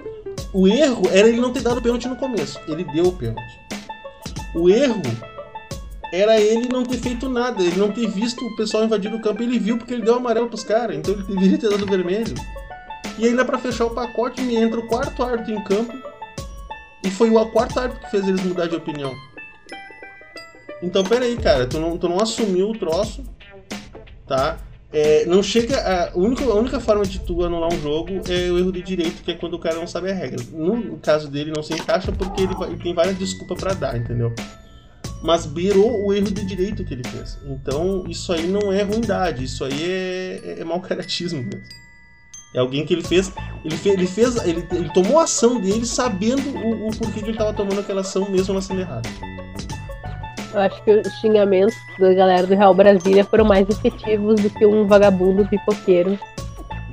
O erro era ele não ter dado pênalti no começo. Ele deu o pênalti. O erro era ele não ter feito nada, ele não ter visto o pessoal invadir o campo. Ele viu porque ele deu amarelo pros caras, então ele deveria ter dado vermelho. E ainda para fechar o pacote, entra o quarto árbitro em campo. E foi o quarto árbitro que fez eles mudar de opinião. Então, peraí, cara, tu não, tu não assumiu o troço, tá? É, não chega. A única, a única forma de tu anular um jogo é o erro de direito, que é quando o cara não sabe a regra. No caso dele, não se encaixa porque ele, ele tem várias desculpas para dar, entendeu? Mas beirou o erro de direito que ele fez. Então, isso aí não é ruindade, isso aí é, é, é mau caratismo mesmo. É alguém que ele fez, ele fez, ele, fez ele, ele tomou a ação dele sabendo o, o porquê que ele estava tomando aquela ação mesmo na sendo errada. Eu acho que os xingamentos da galera do Real Brasília foram mais efetivos do que um vagabundo pipoqueiro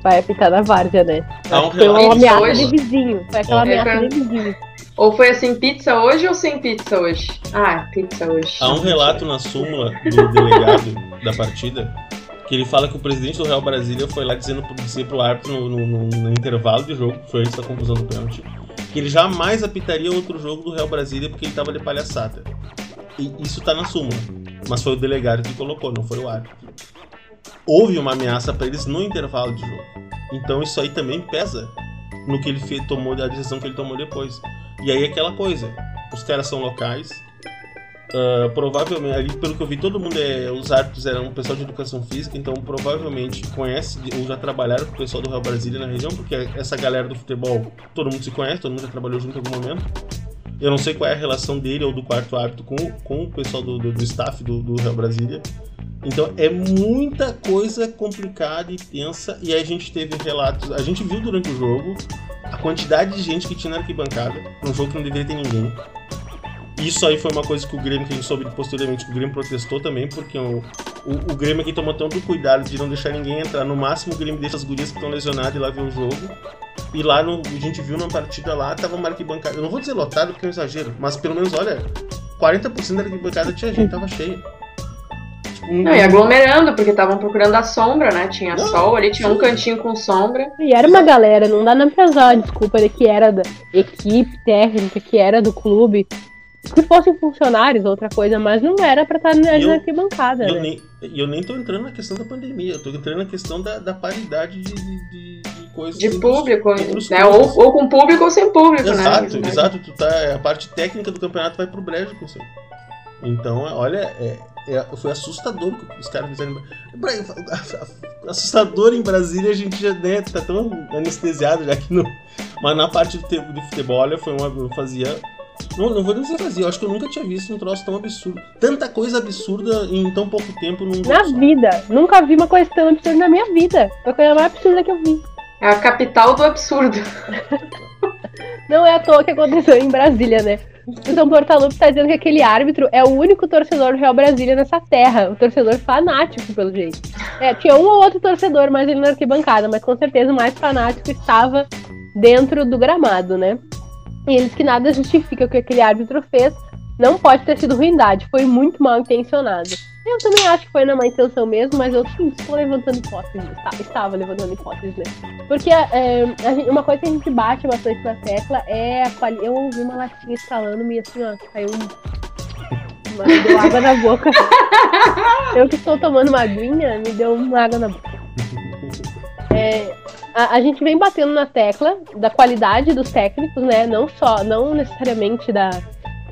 vai apitar na várzea, né? Um foi uma ameaça de vizinho. Foi aquela ameaça de vizinho. Ou foi assim, pizza hoje ou sem pizza hoje? Ah, pizza hoje. Há um relato na súmula do delegado da partida que ele fala que o presidente do Real Brasília foi lá dizendo dizer pro árbitro no, no, no, intervalo de jogo, que foi antes da conclusão do pênalti, que ele jamais apitaria outro jogo do Real Brasília porque ele tava de palhaçada. E isso tá na súmula. Mas foi o delegado que colocou, não foi o árbitro. Houve uma ameaça para eles no intervalo de jogo. Então isso aí também pesa no que ele fez, tomou, a decisão que ele tomou depois. E aí aquela coisa, os caras são locais, uh, provavelmente, ali pelo que eu vi, todo mundo é. Os árbitros eram um pessoal de educação física, então provavelmente conhece ou já trabalharam com o pessoal do Real Brasília na região, porque essa galera do futebol, todo mundo se conhece, todo mundo já trabalhou junto em algum momento. Eu não sei qual é a relação dele ou do quarto árbitro com, com o pessoal do, do, do staff do, do Real Brasília. Então é muita coisa complicada e tensa. E a gente teve relatos. A gente viu durante o jogo a quantidade de gente que tinha na arquibancada, num jogo que não deveria ter ninguém. Isso aí foi uma coisa que o Grêmio, que a gente soube posteriormente, que o Grêmio protestou também, porque o, o, Grêmio aqui tomou tanto cuidado de não deixar ninguém entrar. No máximo, o Grêmio deixa as gurias que estão lesionadas e lá ver o jogo. E lá no, a gente viu na partida lá, tava uma arquibancada. Eu não vou dizer lotado porque é um exagero, mas pelo menos, olha, 40% da arquibancada tinha gente, tava cheia. Não, e aglomerando, porque estavam procurando a sombra, né? Tinha não, sol ali, tinha sim. um cantinho com sombra. E era uma galera, não dá nem pra usar desculpa de que era da equipe técnica, que era do clube. Se fossem funcionários, outra coisa, mas não era pra estar na, na arquibancada. E eu, né? nem, eu nem tô entrando na questão da pandemia, eu tô entrando na questão da, da paridade de, de, de coisas. De público, né? Ou, ou, com público ou sem público, exato, né? Exato, tu tá, a parte técnica do campeonato vai pro brejo com isso aí. Então, olha, é, é, foi assustador o que os caras fizeram. Assustador em Brasília, a gente já né, tá tão anestesiado já que não. Mas na parte do, de futebol, olha, foi uma. Eu fazia. Não, não vou dizer fazia, eu acho que eu nunca tinha visto um troço tão absurdo. Tanta coisa absurda em tão pouco tempo num Na vida! Nunca vi uma coisa tão absurda na minha vida. Foi a coisa mais absurda que eu vi. É a capital do absurdo. não é à toa que aconteceu em Brasília, né? Então Portalupe está dizendo que aquele árbitro é o único torcedor do Real Brasília nessa terra. O torcedor fanático, pelo jeito. É, tinha um ou outro torcedor mais ele na arquibancada, mas com certeza o mais fanático estava dentro do gramado, né? E eles que nada justifica o que aquele árbitro fez. Não pode ter sido ruindade, foi muito mal intencionado. Eu também acho que foi na má intenção mesmo, mas eu sim, estou levantando hipóteses. Tá, estava levantando hipóteses, né? Porque é, gente, uma coisa que a gente bate bastante na tecla é a qualidade. Eu ouvi uma latinha escalando-me assim, ó, caiu um. Deu água na boca. eu que estou tomando uma aguinha, me deu uma água na boca. A, a, gente vem batendo na tecla da qualidade dos técnicos, né? Não só, não necessariamente da,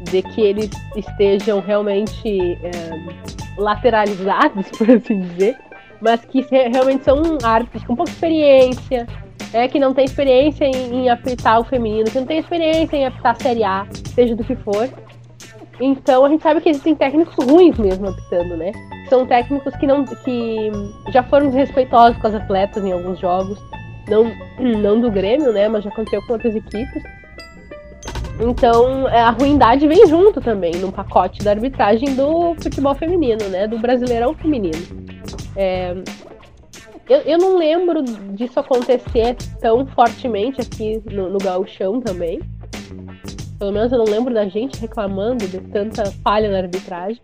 de que eles estejam realmente é, lateralizados, por assim dizer, mas que realmente são árbitros com pouca experiência, é, que não tem experiência em, em apitar o feminino, que não tem experiência em apitar a Série A, seja do que for. Então a gente sabe que existem técnicos ruins mesmo apitando, né? São técnicos que não que já foram desrespeitosos com as atletas em alguns jogos, não, não do Grêmio, né? Mas já aconteceu com outras equipes. Então, é, a ruindade vem junto também no pacote da arbitragem do futebol feminino, né? Do brasileirão feminino. É, eu, eu não lembro disso acontecer tão fortemente aqui no, no gauchão também. Pelo menos eu não lembro da gente reclamando de tanta falha na arbitragem.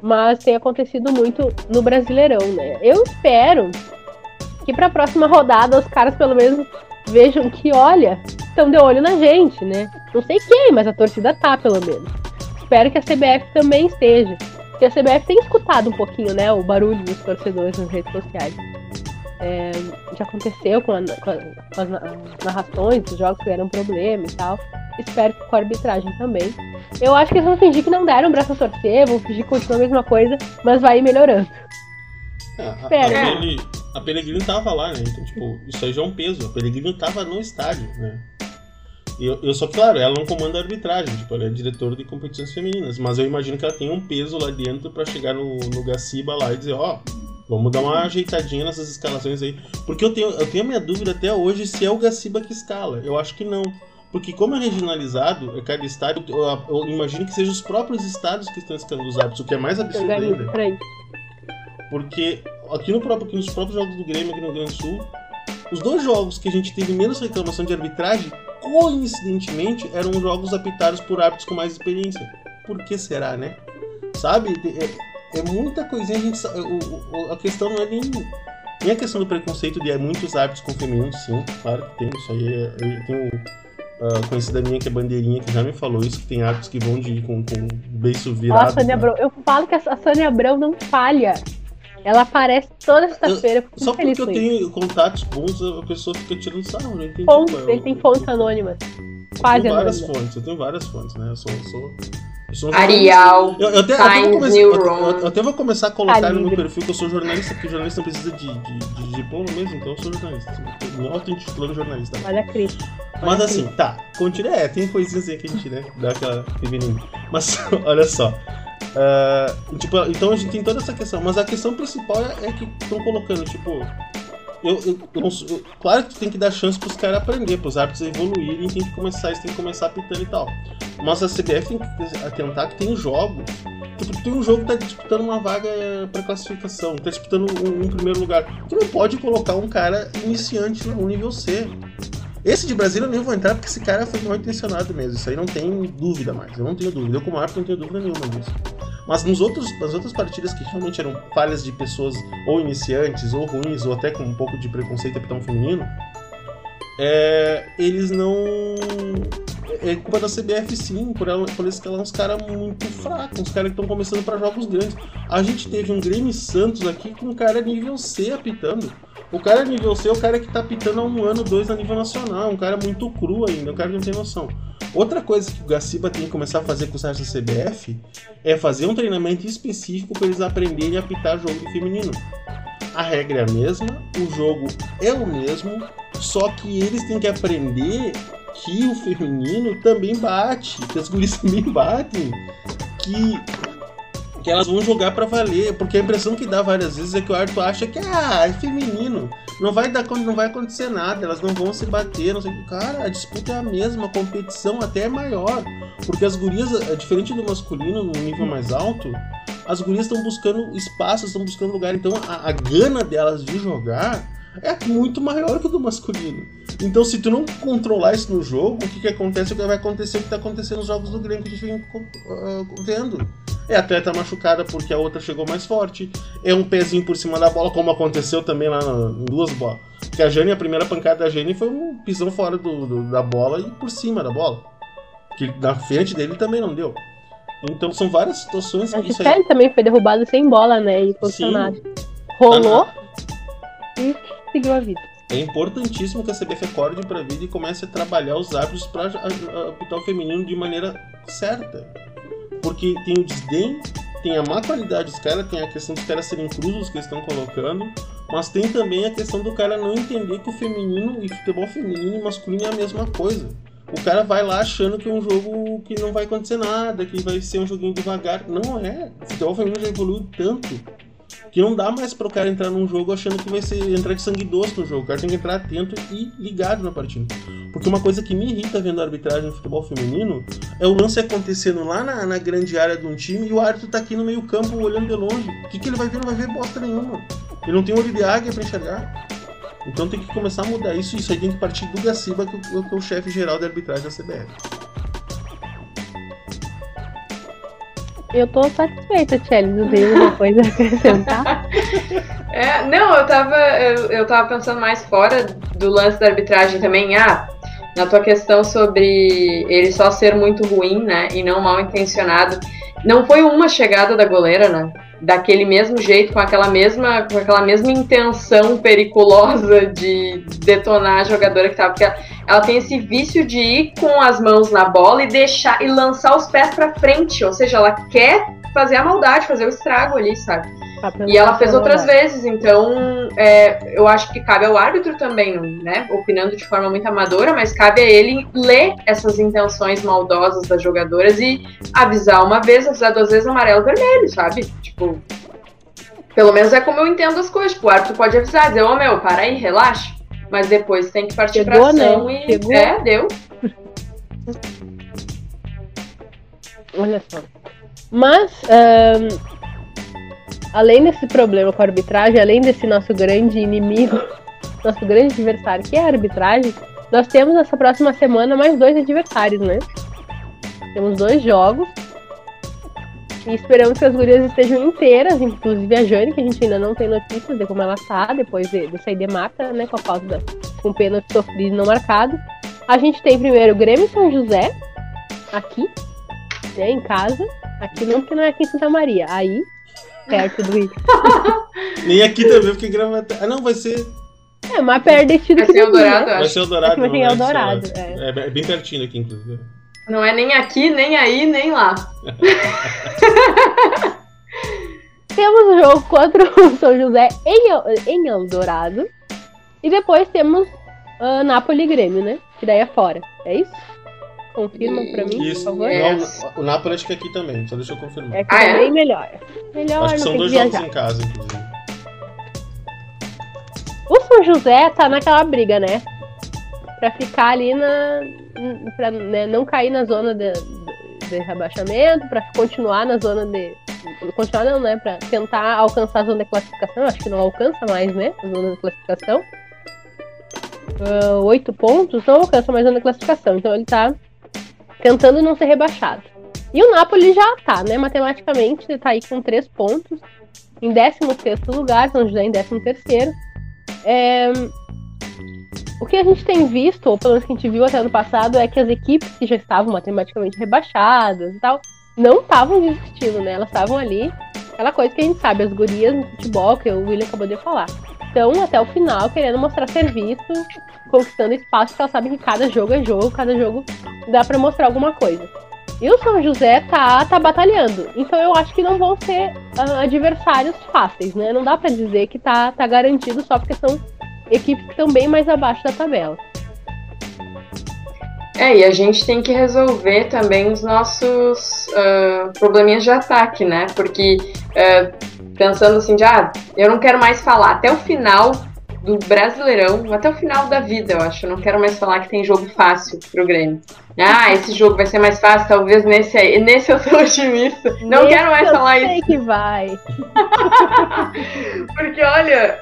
Mas tem acontecido muito no Brasileirão, né? Eu espero que para a próxima rodada os caras pelo menos vejam que, olha, estão de olho na gente, né? Não sei quem, mas a torcida tá, pelo menos. Espero que a CBF também esteja. Porque a CBF tem escutado um pouquinho, né, o barulho dos torcedores nas redes sociais. É, já aconteceu com, a, com, a, com, as narrações dos jogos que deram problema e tal. Espero que com a arbitragem também. Eu acho que eles vão fingir que não deram braço a torcer, vão fingir que continua a mesma coisa, mas vai ir melhorando. É, Espero. A, a, Pellegrini tava lá, né? Então, tipo, isso aí já é um peso. A Pellegrini tava no estádio, né? Eu, eu só, claro, ela não comanda a arbitragem, tipo, ela é diretora de competições femininas, mas eu imagino que ela tem um peso lá dentro para chegar no, no Gaciba lá e dizer, ó, oh, vamos dar uma ajeitadinha nessas escalações aí. Porque eu tenho, eu tenho a minha dúvida até hoje se é o Gaciba que escala. Eu acho que não. Porque como é regionalizado, é cada estado, eu, eu imagino que sejam os próprios estados que estão escalando os árbitros, o que é mais absurdo ainda. Porque aqui, no próprio, aqui nos próprios jogos do Grêmio aqui no Rio Grande do Sul, os dois jogos que a gente teve menos reclamação de arbitragem, coincidentemente, eram jogos apitados por árbitros com mais experiência. Por que será, né? Sabe? É, é muita coisinha, a, gente, o, a questão não é nem, nem a questão do preconceito de muitos árbitros com femininos, sim, claro que tem, isso aí é, eu tenho uh, conhecida minha que é bandeirinha, que já me falou isso, que tem árbitros que vão de com, com beiço virado. Nossa, Sônia Abrão, eu falo que a Sônia Abrão não falha. Ela aparece toda sexta-feira. Só porque eu tenho contatos bons, a pessoa fica tirando sarro, né? Entendi, fontes, ele tem fontes anônimas. Quase eu tenho várias anônimas. fontes, eu tenho várias fontes, né? Eu sou. Eu sou... Eu Arial, eu, eu, até, vou começar, eu, eu, até vou começar a colocar no meu perfil que eu sou jornalista, porque jornalista não precisa de, de, de diploma mesmo, então eu sou jornalista. Me auto-intitulando jornalista. Olha a Cris. Mas assim, tá, continua. É, tem coisinhas aí que a gente, né, dá aquela feminina. Mas olha só. Uh, tipo, então a gente tem toda essa questão, mas a questão principal é, é que estão colocando, tipo, eu, eu, eu, claro que tu tem que dar chance pros caras aprender, pros árbitros evoluírem, tem que começar, eles tem que começar apitando e tal. Mas a CBF tem que atentar que tem jogo. Tipo, tem um jogo que tá disputando uma vaga pra classificação, tá disputando um, um primeiro lugar. Tu não pode colocar um cara iniciante no nível C. Esse de Brasília eu nem vou entrar porque esse cara foi mal intencionado mesmo. Isso aí não tem dúvida mais. Eu não tenho dúvida. Eu, como árbitro, não tenho dúvida nenhuma disso. Mas nos outros, nas outras partidas que realmente eram falhas de pessoas ou iniciantes, ou ruins, ou até com um pouco de preconceito a um feminino, é, eles não. É culpa da CBF sim, por, ela, por eles escalar uns caras muito fracos, uns caras que estão começando para jogos grandes. A gente teve um Grêmio Santos aqui com um cara nível C apitando. O cara nível C é o cara que tá apitando há um ano, dois a nível nacional. Um cara muito cru ainda, um cara que não tem noção. Outra coisa que o Gaciba tem que começar a fazer com os caras da CBF é fazer um treinamento específico para eles aprenderem a apitar jogo feminino. A regra é a mesma, o jogo é o mesmo, só que eles têm que aprender que o feminino também bate, que as gurias também batem, que que elas vão jogar para valer, porque a impressão que dá várias vezes é que o árbitro acha que ah, é feminino, não vai dar não vai acontecer nada, elas não vão se bater, não sei, cara, a disputa é a mesma, a competição até é maior, porque as gurias, é diferente do masculino no nível mais alto, as gurias estão buscando espaço, estão buscando lugar, então a, a gana delas de jogar é muito maior que o do masculino. Então, se tu não controlar isso no jogo, o que, que acontece? O que vai acontecer o que está acontecendo nos jogos do Grêmio que a gente vem uh, vendo É atleta machucada porque a outra chegou mais forte. É um pezinho por cima da bola, como aconteceu também lá em duas bolas. Porque a Jane, a primeira pancada da Jane foi um pisão fora do, do, da bola e por cima da bola. Que na frente dele também não deu. Então são várias situações A que Gisele aí. também foi derrubada sem bola, né? E posicionado. Rolou e seguiu a vida. É importantíssimo que a CBF acorde pra vida e comece a trabalhar os árbitros pra a- a- apitar o feminino de maneira certa. Porque tem o desdém, tem a má qualidade dos caras, tem a questão dos caras serem cruzos que estão colocando, mas tem também a questão do cara não entender que o feminino e futebol feminino e masculino é a mesma coisa. O cara vai lá achando que é um jogo que não vai acontecer nada, que vai ser um joguinho devagar. Não é. O futebol feminino já evoluiu tanto que não dá mais pro cara entrar num jogo achando que vai ser entrar de sangue doce no jogo. O cara tem que entrar atento e ligado na partida. Porque uma coisa que me irrita vendo a arbitragem no futebol feminino é o lance acontecendo lá na, na grande área de um time e o árbitro tá aqui no meio campo olhando de longe. O que, que ele vai ver? Não vai ver bosta nenhuma. Ele não tem olho de águia pra enxergar. Então tem que começar a mudar isso. Isso aí tem que partir do Gaciba, que, é o- que é o chefe geral da arbitragem da CBF. Eu tô satisfeita, Tchelle, não tem alguma coisa a acrescentar. É, não, eu tava, eu, eu tava pensando mais fora do lance da arbitragem também. Ah, na tua questão sobre ele só ser muito ruim, né? E não mal intencionado. Não foi uma chegada da goleira, né? Daquele mesmo jeito, com aquela mesma, com aquela mesma intenção periculosa de detonar a jogadora que tava. Porque ela, ela tem esse vício de ir com as mãos na bola e deixar e lançar os pés pra frente. Ou seja, ela quer fazer a maldade, fazer o estrago ali, sabe? Tá, E ela fez outras vezes, então é, eu acho que cabe ao árbitro também, né? Opinando de forma muito amadora, mas cabe a ele ler essas intenções maldosas das jogadoras e avisar uma vez, avisar duas vezes amarelo e vermelho, sabe? Tipo. Pelo menos é como eu entendo as coisas. Tipo, o árbitro pode avisar, dizer, ô meu, para aí, relaxa. Mas depois tem que partir Chegou, pra ação né? e. Chegou. É, deu. Olha só. Mas, ahn, além desse problema com a arbitragem, além desse nosso grande inimigo, nosso grande adversário, que é a arbitragem, nós temos nessa próxima semana mais dois adversários, né? Temos dois jogos. E esperamos que as gurias estejam inteiras, inclusive a Jane, que a gente ainda não tem notícias de como ela tá, depois de, sair de mata, né? Com a da, com pênalti sofrido não marcado. A gente tem primeiro o Grêmio São José, aqui, né, em casa. Aqui não, porque não é aqui em Santa Maria. Aí, perto do Rio. Nem aqui também, porque gravata. Ah, não, vai ser. É, mais perto deste do Vai que ser do Rio, Eldorado, né? Vai ser Eldorado. Que vai ser né? Eldorado, É, é bem pertinho aqui, inclusive. Não é nem aqui, nem aí, nem lá. Temos o jogo contra o São José em, El- em Eldorado. E depois temos uh, Napoli e Grêmio, né? Que daí é fora. É isso? Confirma pra mim, Isso. por favor. É. Não, o Napoli acho que é aqui também, só deixa eu confirmar. É que Ah, é? melhor. Melhor acho que são dois que jogos em casa, inclusive. O São José tá naquela briga, né? Pra ficar ali na. Pra né, não cair na zona de, de- de rebaixamento, pra continuar na zona de. Continuar não, né? Pra tentar alcançar a zona de classificação. Acho que não alcança mais, né? A zona de classificação. Ah, Oito pontos, não alcança mais a zona de classificação. Então ele tá tentando não ser rebaixado. E o Napoli já tá, né? Matematicamente, tá aí com três pontos. Em 16 lugar, São José em 13 é, o que a gente tem visto, ou pelo menos que a gente viu até ano passado, é que as equipes que já estavam matematicamente rebaixadas e tal, não estavam desistindo, né? Elas estavam ali, aquela coisa que a gente sabe, as gurias no futebol, que o William acabou de falar. Então, até o final, querendo mostrar serviço, conquistando espaço, porque elas sabem que cada jogo é jogo, cada jogo dá pra mostrar alguma coisa. E o São José tá, tá batalhando. Então eu acho que não vão ser ah, adversários fáceis, né? Não dá pra dizer que tá, tá garantido só porque são equipes que estão bem mais abaixo da tabela. É, e a gente tem que resolver também os nossos ah, probleminhas de ataque, né? Porque ah, pensando assim, de, ah, eu não quero mais falar até o final do Brasileirão, até o final da vida, eu acho. Eu não quero mais falar que tem jogo fácil pro Grêmio. Ah, esse jogo vai ser mais fácil, talvez nesse aí. Nesse eu sou otimista. Não Nesse quero mais eu falar sei isso. que vai. Porque, olha,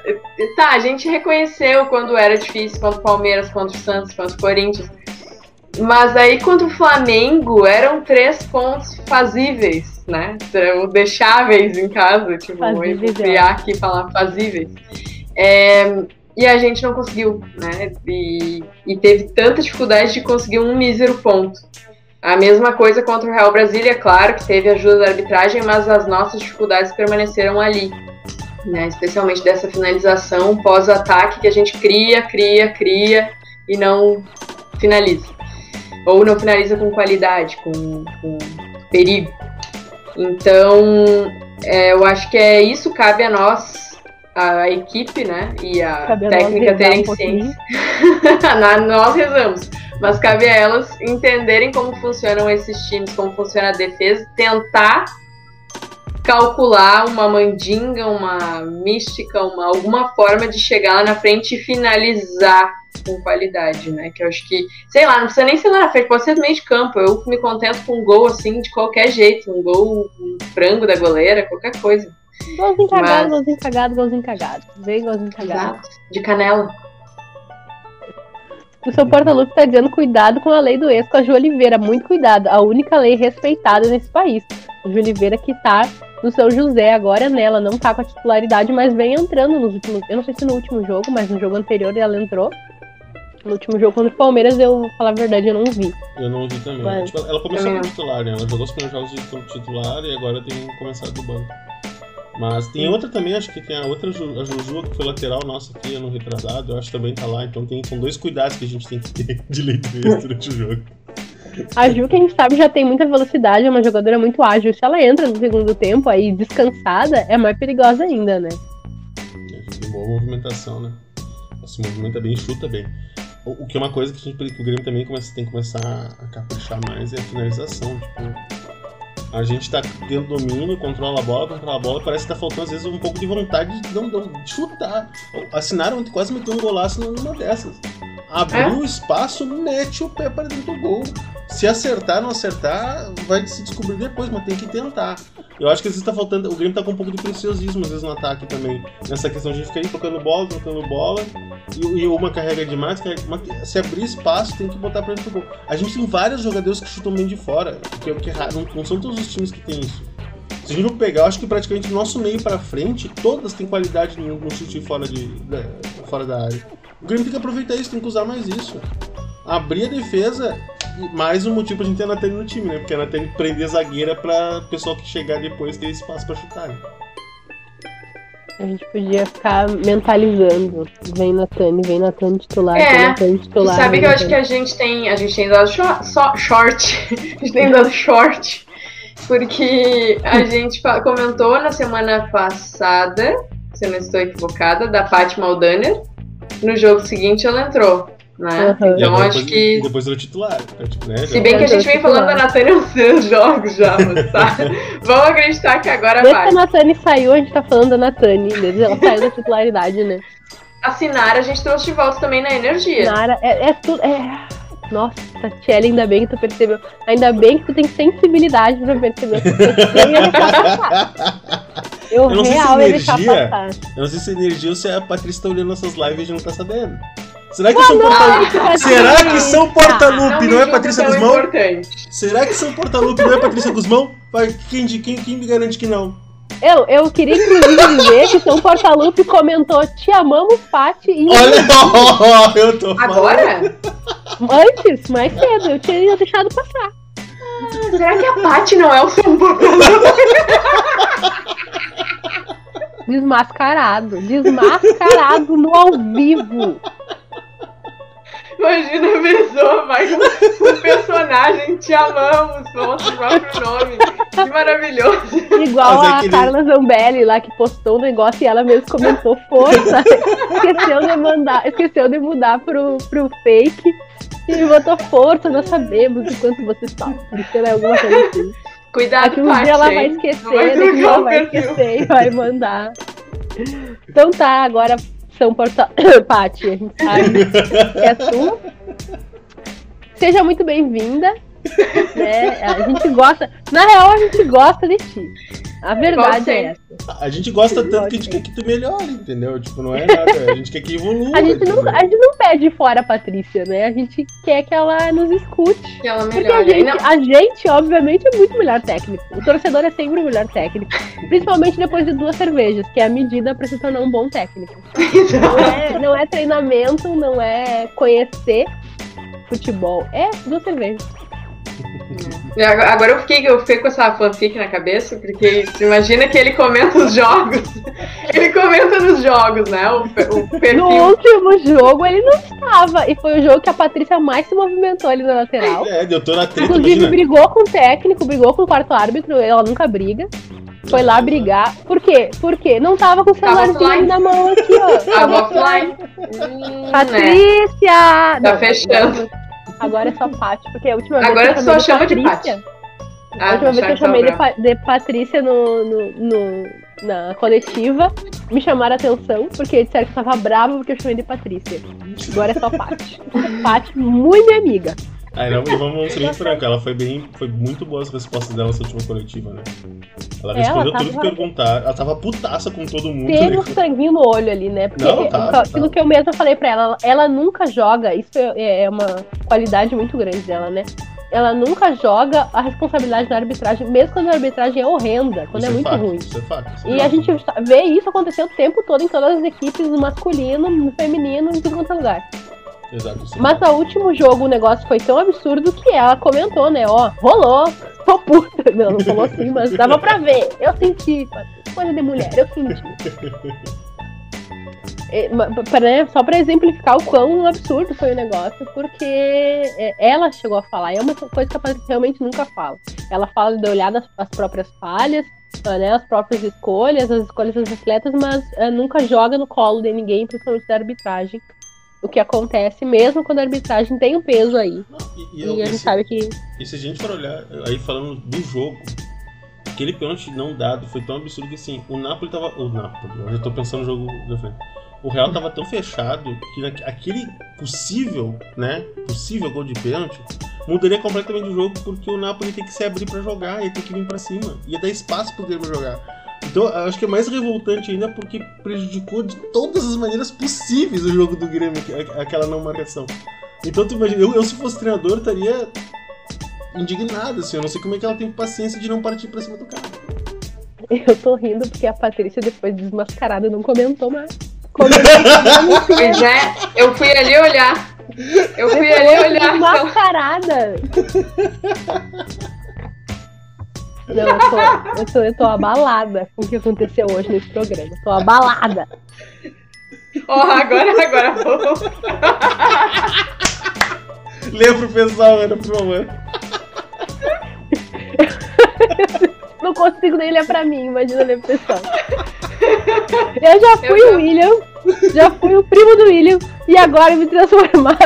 tá, a gente reconheceu quando era difícil contra o Palmeiras, contra o Santos, contra o Corinthians. mas aí contra o Flamengo eram três pontos fazíveis, né? O deixáveis em casa, tipo, Fazíveis, eu criar aqui e falar fazíveis. É, e a gente não conseguiu, né? E, e teve tanta dificuldade de conseguir um mísero ponto. A mesma coisa contra o Real Brasília, claro que teve ajuda da arbitragem, mas as nossas dificuldades permaneceram ali. Né? Especialmente dessa finalização pós-ataque que a gente cria, cria, cria e não finaliza. Ou não finaliza com qualidade, com, com perigo. Então, é, eu acho que é isso, cabe a nós, a equipe, né? E a Cabe técnica terem um ciência. Nós rezamos. Mas cabe a elas entenderem como funcionam esses times, como funciona a defesa, tentar calcular uma mandinga, uma mística, uma, alguma forma de chegar lá na frente e finalizar com qualidade, né? Que eu acho que, sei lá, não precisa nem ser lá na frente, pode ser no meio de campo. Eu me contento com um gol assim, de qualquer jeito, um gol, um frango da goleira, qualquer coisa. Golzinho cagado, Mas- golzinho cagado, golzinho cagado. Vem golzinho cagado. Exato. De canela. O seu porta-lupe tá dizendo cuidado com a lei do ex com a Ju Oliveira. Muito cuidado. A única lei respeitada nesse país. A Ju Oliveira que tá no São José agora nela. Não tá com a titularidade, mas vem entrando nos últimos. Eu não sei se no último jogo, mas no jogo anterior ela entrou. No último jogo contra o Palmeiras, eu, vou falar a verdade, eu não vi. Eu não vi também. Mas- Tipo, ela começou como titular, né? Ela jogou os primeiros jogos de titular e agora tem começado do banco. Mas tem outra também, acho que tem a outra a Juju, que foi lateral nossa aqui ano retrasado, eu acho que também tá lá. Então tem, são dois cuidados que a gente tem que ter de leitura durante o jogo. A Ju, que a gente sabe, já tem muita velocidade, é uma jogadora muito ágil. Se ela entra no segundo tempo aí descansada, é mais perigosa ainda, né? Tem boa movimentação, né? Ela se movimenta bem e chuta bem. O, o que é uma coisa que, a gente, que o Grêmio também começa, tem que começar a caprichar mais é a finalização. Tipo, a gente tá tendo domínio, controla a bola, controla a bola, parece que tá faltando às vezes um pouco de vontade de, de chutar. Assinaram quase meteu um golaço numa dessas. Abriu o espaço, mete o pé para dentro do gol. Se acertar, não acertar, vai se descobrir depois, mas tem que tentar. Eu acho que às vezes tá faltando. O Grêmio tá com um pouco de preciosismo, às vezes, no ataque também. Nessa questão de ficar aí tocando bola, tocando bola. E, e uma carrega demais. carrega- uma- se abrir espaço, tem que botar pra dentro do gol. A gente tem vários jogadores que chutam bem de fora. Que é que é. Não, não são todos os times que tem isso. Se a gente for pegar, eu acho que praticamente do nosso meio pra frente, todas têm qualidade no, no chute fora, de, da, fora da área. O Grêmio tem que aproveitar isso, tem que usar mais isso. Abrir a defesa, mais um motivo pra gente ter a Natane no time, né? Porque a Natane prender zagueira pra pessoal que chegar depois ter espaço pra chutar. Né? A gente podia ficar mentalizando. Vem Natane, vem Natane titular, É, vem Natane titular. sabe que eu acho que a gente tem. A gente tem dado short. a gente tem dado short. Porque a gente comentou na semana passada, se eu não estou equivocada, da Paty Maldaner. No jogo seguinte ela entrou. Né? E Então acho depois, que. depois virou titular. né? Tipo, né? Se bem que a gente vem falando da há uns três jogos já, mas tá. Vamos acreditar que agora Desde que a vai. Natane saiu, a gente tá falando da Natane. Desde ela saiu da titularidade, né? Assinar, a gente trouxe de volta também na energia. Nara, é, é tudo. É... Nossa, Tatiele, ainda bem que tu percebeu. Ainda bem que tu tem sensibilidade pra perceber. Eu ia deixar passar. Eu, Eu não sei se real ia deixar energia-. Eu não sei se é energia ou se a Patrícia tá olhando nossas lives e a gente não tá sabendo. Será que são porta! Será que são Não porta-lupe, me não é Patrícia Guzmão? Será que são porta-lupe, não é Patrícia Guzmão? Quem me garante que não? Eu, eu queria inclusive dizer que São Portalupe comentou Te amamos, Pati, e Olha, ó, eu tô falando. Agora? antes, mais cedo, eu tinha deixado passar. Será que a Paty não é o São Paulo? Desmascarado. Desmascarado no ao vivo. Imagina a pessoa vai com um personagem, te amamos, nosso próprio nome. Que maravilhoso. Igual Mas é a Carla Zambelli lá que postou um negócio e ela mesma comentou força. esqueceu de mandar, esqueceu de mudar pro, pro fake e botou força, nós sabemos o quanto você sofre, sei lá, alguma coisa assim. Cuidado, Daqui um Paty. dia ela vai vai esquecer, trocar ela o vai esquecer e vai mandar. Então tá, agora São Portal. Paty, a gente sabe que é sua. Seja muito bem-vinda. Né? A gente gosta. Na real, a gente gosta de ti. A verdade é essa. A gente gosta tanto que a gente quer que tu melhore, entendeu? Tipo, não é nada. A gente quer que evolua. A gente, não, a gente não pede fora a Patrícia, né? A gente quer que ela nos escute. Que ela Porque a melhore. gente, Não, a gente, obviamente, é muito melhor técnico. O torcedor é sempre o melhor técnico. Principalmente depois de duas cervejas, que é a medida pra se tornar um bom técnico. Não é, não é treinamento, não é conhecer futebol. É duas cervejas. Agora agora eu fiquei, eu fiquei com essa fanfic na cabeça, porque imagina que ele comenta os jogos. Ele comenta nos jogos, né? O, o No perfil. último jogo ele não estava. E foi o jogo que a Patrícia mais se movimentou ali na lateral. É, eu tô na treta, Inclusive, imagina. brigou com o técnico, brigou com o quarto árbitro, ela nunca briga. Foi lá brigar. Por quê? Porque não tava com o celularzinho na mão aqui, ó. Tava offline. Patrícia! Tá fechando. Agora é só Paty, porque a última Agora vez que tu eu só chama de Ah, a última vez que eu Charles chamei de. Pa- de Patrícia no, no- no- na coletiva, me chamaram a atenção, porque disseram que eu tava brava porque eu chamei de Patrícia. Agora é só Paty. Paty, muito minha amiga. Aí não, e vamos ser bem franco, ela foi bem. Foi muito boa as respostas dela nessa última coletiva, né? Ela Ela respondeu tudo que perguntar. Ela tava putaça com todo mundo. Teve né? um sanguinho no olho ali, né? Porque Não, tá, aquilo tá. que eu mesma falei pra ela, ela, ela nunca joga, isso é, é uma qualidade muito grande dela, né? Ela nunca joga a responsabilidade da arbitragem, mesmo quando a arbitragem é horrenda, quando Isso é muito fato, ruim. Isso é fato. isso é E a gente vê isso acontecer o tempo todo em todas as equipes, no masculino, no feminino, em tudo quanto é lugar. Exato, Mas no último jogo o negócio foi tão absurdo que ela comentou, né? Ó, rolou, tô puta. Não, não falou assim, mas dava pra ver. Eu senti, coisa de mulher, eu senti. É, pra- né, só pra exemplificar o quão absurdo foi o negócio, porque é, ela chegou a falar, e é uma coisa que a Patrícia realmente nunca fala. Ela fala de olhar nas, as próprias falhas, ah, né, as próprias escolhas, as escolhas dos atletas, mas ah, nunca joga no colo de ninguém, principalmente da arbitragem. O que acontece mesmo quando a arbitragem tem um peso aí. E, E, e eu- a gente sabe que. E se a gente for olhar, aí falando do jogo, aquele pênalti não dado foi tão absurdo que assim, o Napoli tava. O Napoli, eu já tô pensando no jogo da frente. O Real tava tão fechado que aquele possível, né? Possível gol de pênalti mudaria completamente o jogo porque o Napoli tem que se abrir pra jogar, ia ter que vir pra cima, ia dar espaço pro Grêmio jogar. Então, eu acho que é mais revoltante ainda porque prejudicou de todas as maneiras possíveis o jogo do Grêmio, aqu- aquela não marcação. Então, tu imagina, eu, eu se fosse treinador, estaria indignado, assim. Eu não sei como é que ela tem paciência de não partir pra cima do cara. Eu tô rindo porque a Patrícia, depois de desmascarada, não comentou mais. Comentou Pois é, eu fui ali olhar. Eu fui ali Depois olhar. então. desmascarada. Não, eu tô, eu, tô, eu tô abalada com o que aconteceu hoje nesse programa. Tô abalada. Ó, agora, agora vou. Lê pro pessoal, Ana, por favor. Não consigo nem ler pra mim, imagina ler pro pessoal. Eu já fui Eu o já- William, já fui o primo do William, e agora me transformar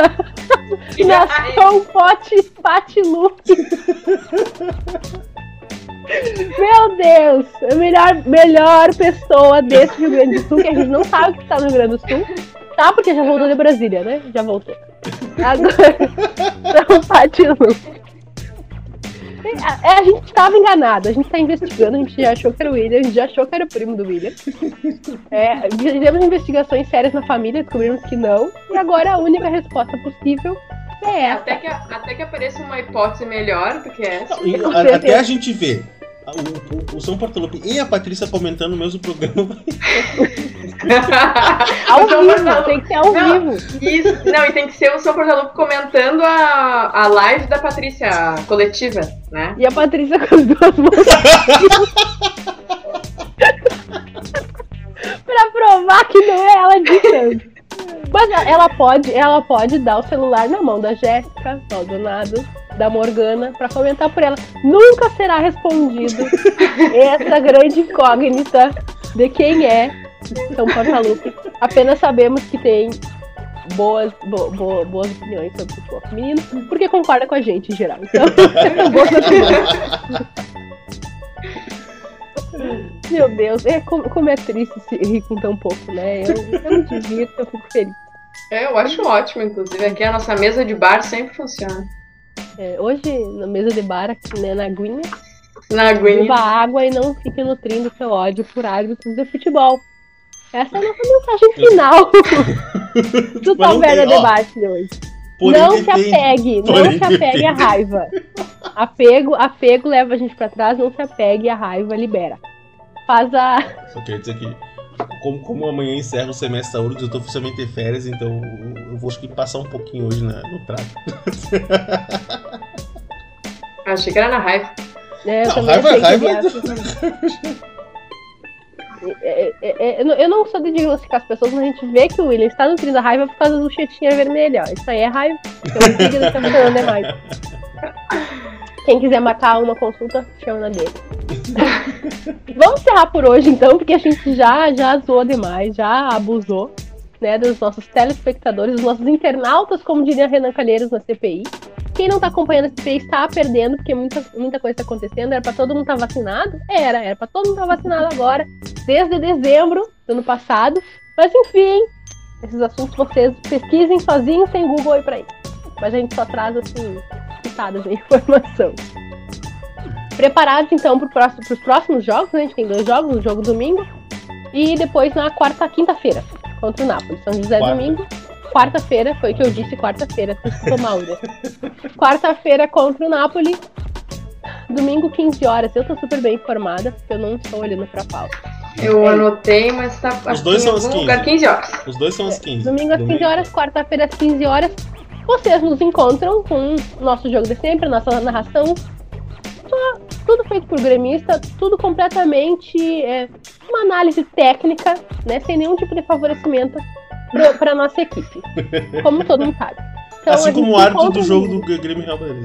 na um pote patilu. Meu Deus, a melhor, melhor pessoa desse Rio Grande do Sul, que a gente não sabe que tá no Rio Grande do Sul. Tá, porque já voltou de Brasília, né? Já voltou. Agora, são patilu. É, a gente estava enganado, a gente está investigando, a gente já achou que era o William, a gente já achou que era o primo do William. É, fizemos investigações sérias na família, descobrimos que não, e agora a única resposta possível é essa. Até que, até que apareça uma hipótese melhor do que essa. Não, e até a gente ver o, o, o São Portolupe e a Patrícia comentando o mesmo programa. Ao vivo, Portalupe. tem que ser ao Não. vivo. Isso, não, e tem que ser o São Portalupe comentando a, a live da Patrícia, a coletiva, né? E a Patrícia com as duas mãos. pra provar que não é ela ditando. Mas ela pode, ela pode dar o celular na mão da Jéssica, Maldonado, da Morgana, pra comentar por ela. Nunca será respondido essa grande incógnita de quem é São Portalupe. Apenas sabemos que tem boas, bo- bo- boas opiniões sobre futebol feminino, porque concorda com a gente em geral. Então, boas opiniões. Meu Deus, é como, como é triste se rir com tão pouco, né? Eu, eu me divirto, eu fico feliz. É, eu acho ótimo, inclusive. Aqui a nossa mesa de bar sempre funciona. É, hoje, na mesa de bar, aqui né, na aguinha, Não aguento. Beba água e não fique nutrindo seu ódio por árbitros de futebol. Essa é a nossa mensagem final do Taverna. Debate de hoje. Porém, não se apegue, não se apegue à raiva. Apego, apego leva a gente pra trás, não se apegue à raiva, libera. Faz a. Só queria dizer que, como, como amanhã encerra o semestre da URGS, eu tô oficialmente de férias, então eu vou acho que passar um pouquinho hoje na- no trato. Achei que era na raiva. É, Não, raiva- que raiva-. É, é, é, eu não- eu não sou de diagnosticar as pessoas, mas a gente vê que o William está nutrindo a raiva por causa do chetinha vermelha. Ó. Isso aí é raiva. Então está funcionando demais. Quem quiser marcar uma consulta, chama na dele. Vamos encerrar por hoje então, porque a gente já, já zoou demais, já abusou né, dos nossos telespectadores, dos nossos internautas, como diria Renan Calheiros na CPI. Quem não tá acompanhando a CPI está perdendo, porque muita, muita coisa está acontecendo. Era para todo mundo estar vacinado? Era, era para todo mundo estar vacinado agora, desde dezembro do ano passado. Mas enfim, esses assuntos vocês pesquisem sozinhos, sem Google aí pra aí. Mas a gente só traz assim, pitadas de informação. Preparados então para os próximos jogos, né? A gente tem dois jogos, o jogo domingo e depois na quarta, quinta-feira, contra o Napoli. São José Quarta. domingo. Quarta-feira, foi o que eu disse quarta-feira, tu escutou mal, né? Quarta-feira contra o Napoli. Domingo, 15 horas. Eu tô super bem informada, porque eu não estou olhando pra pauta. Eu É. anotei, mas tá aqui dois em são às algum 15. lugar 15 horas. Os dois são às 15. Domingo às 15 horas, quarta-feira às 15 horas. Vocês nos encontram com o nosso jogo de sempre, a nossa narração. Só tudo feito por gremista, tudo completamente é, uma análise técnica, né? Sem nenhum tipo de favorecimento para nossa equipe. Como todo mundo sabe. Então, Assim como o árbitro do jogo do Grêmio Real Madrid.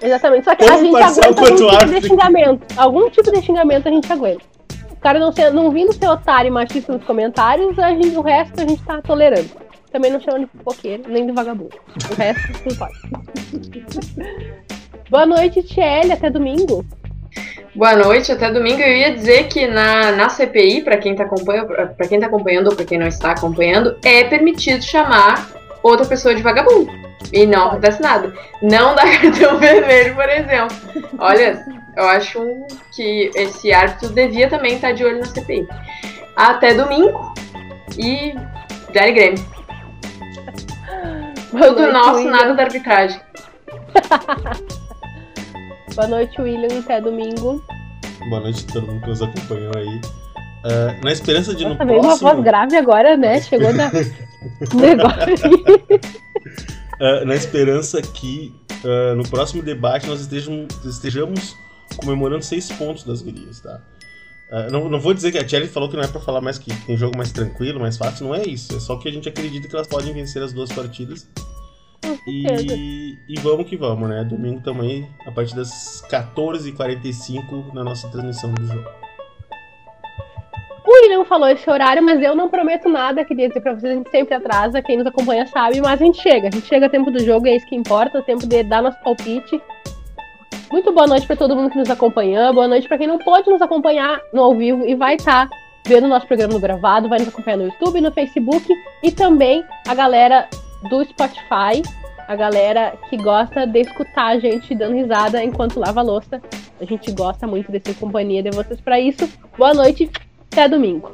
Exatamente. Só que a gente aguenta algum tipo árbitro. de xingamento. Algum tipo de xingamento a gente aguenta. O cara não, ser, não vindo ser otário e machista nos comentários, a gente, o resto a gente tá tolerando. Também não chama de fofoqueiro, nem de vagabundo. O resto, tudo pode. Boa noite, Tiele. Até domingo. Boa noite, até domingo. Eu ia dizer que na, na CPI, para quem, tá acompanha, pra quem tá acompanhando ou pra quem não está acompanhando, é permitido chamar outra pessoa de vagabundo. E não acontece nada. Não dá cartão vermelho, por exemplo. Olha, eu acho que esse árbitro devia também estar de olho na CPI. Até domingo. E Dani Grêmio. Tudo nosso, nada da arbitragem. Boa noite, William. Até domingo. Boa noite a todo mundo que nos acompanhou aí. Ah, na esperança de no Nossa, veio uma próximo. voz grave agora, né? Chegou da... negócio. Ah, na esperança que ah, no próximo debate nós estejam- estejamos comemorando seis pontos das gurias, tá? Ah, não, não vou dizer que a Thierry falou que não é pra falar mais que tem jogo mais tranquilo, mais fácil, não é isso. É só que a gente acredita que elas podem vencer as duas partidas. E, e vamos que vamos, né? Domingo também, a partir das 14h45 na nossa transmissão do jogo. O William falou esse horário, mas eu não prometo nada. Queria dizer pra vocês, a gente sempre atrasa. Quem nos acompanha sabe, mas a gente chega. A gente chega a tempo do jogo, é isso que importa, o tempo de dar nosso palpite. Muito boa noite pra todo mundo que nos acompanha. Boa noite pra quem não pode nos acompanhar no ao vivo e vai estar vendo o nosso programa no gravado, vai nos acompanhar no YouTube, no Facebook e também a galera do Spotify, a galera que gosta de escutar a gente dando risada enquanto lava a louça. A gente gosta muito de ter companhia de vocês pra isso. Boa noite, até domingo.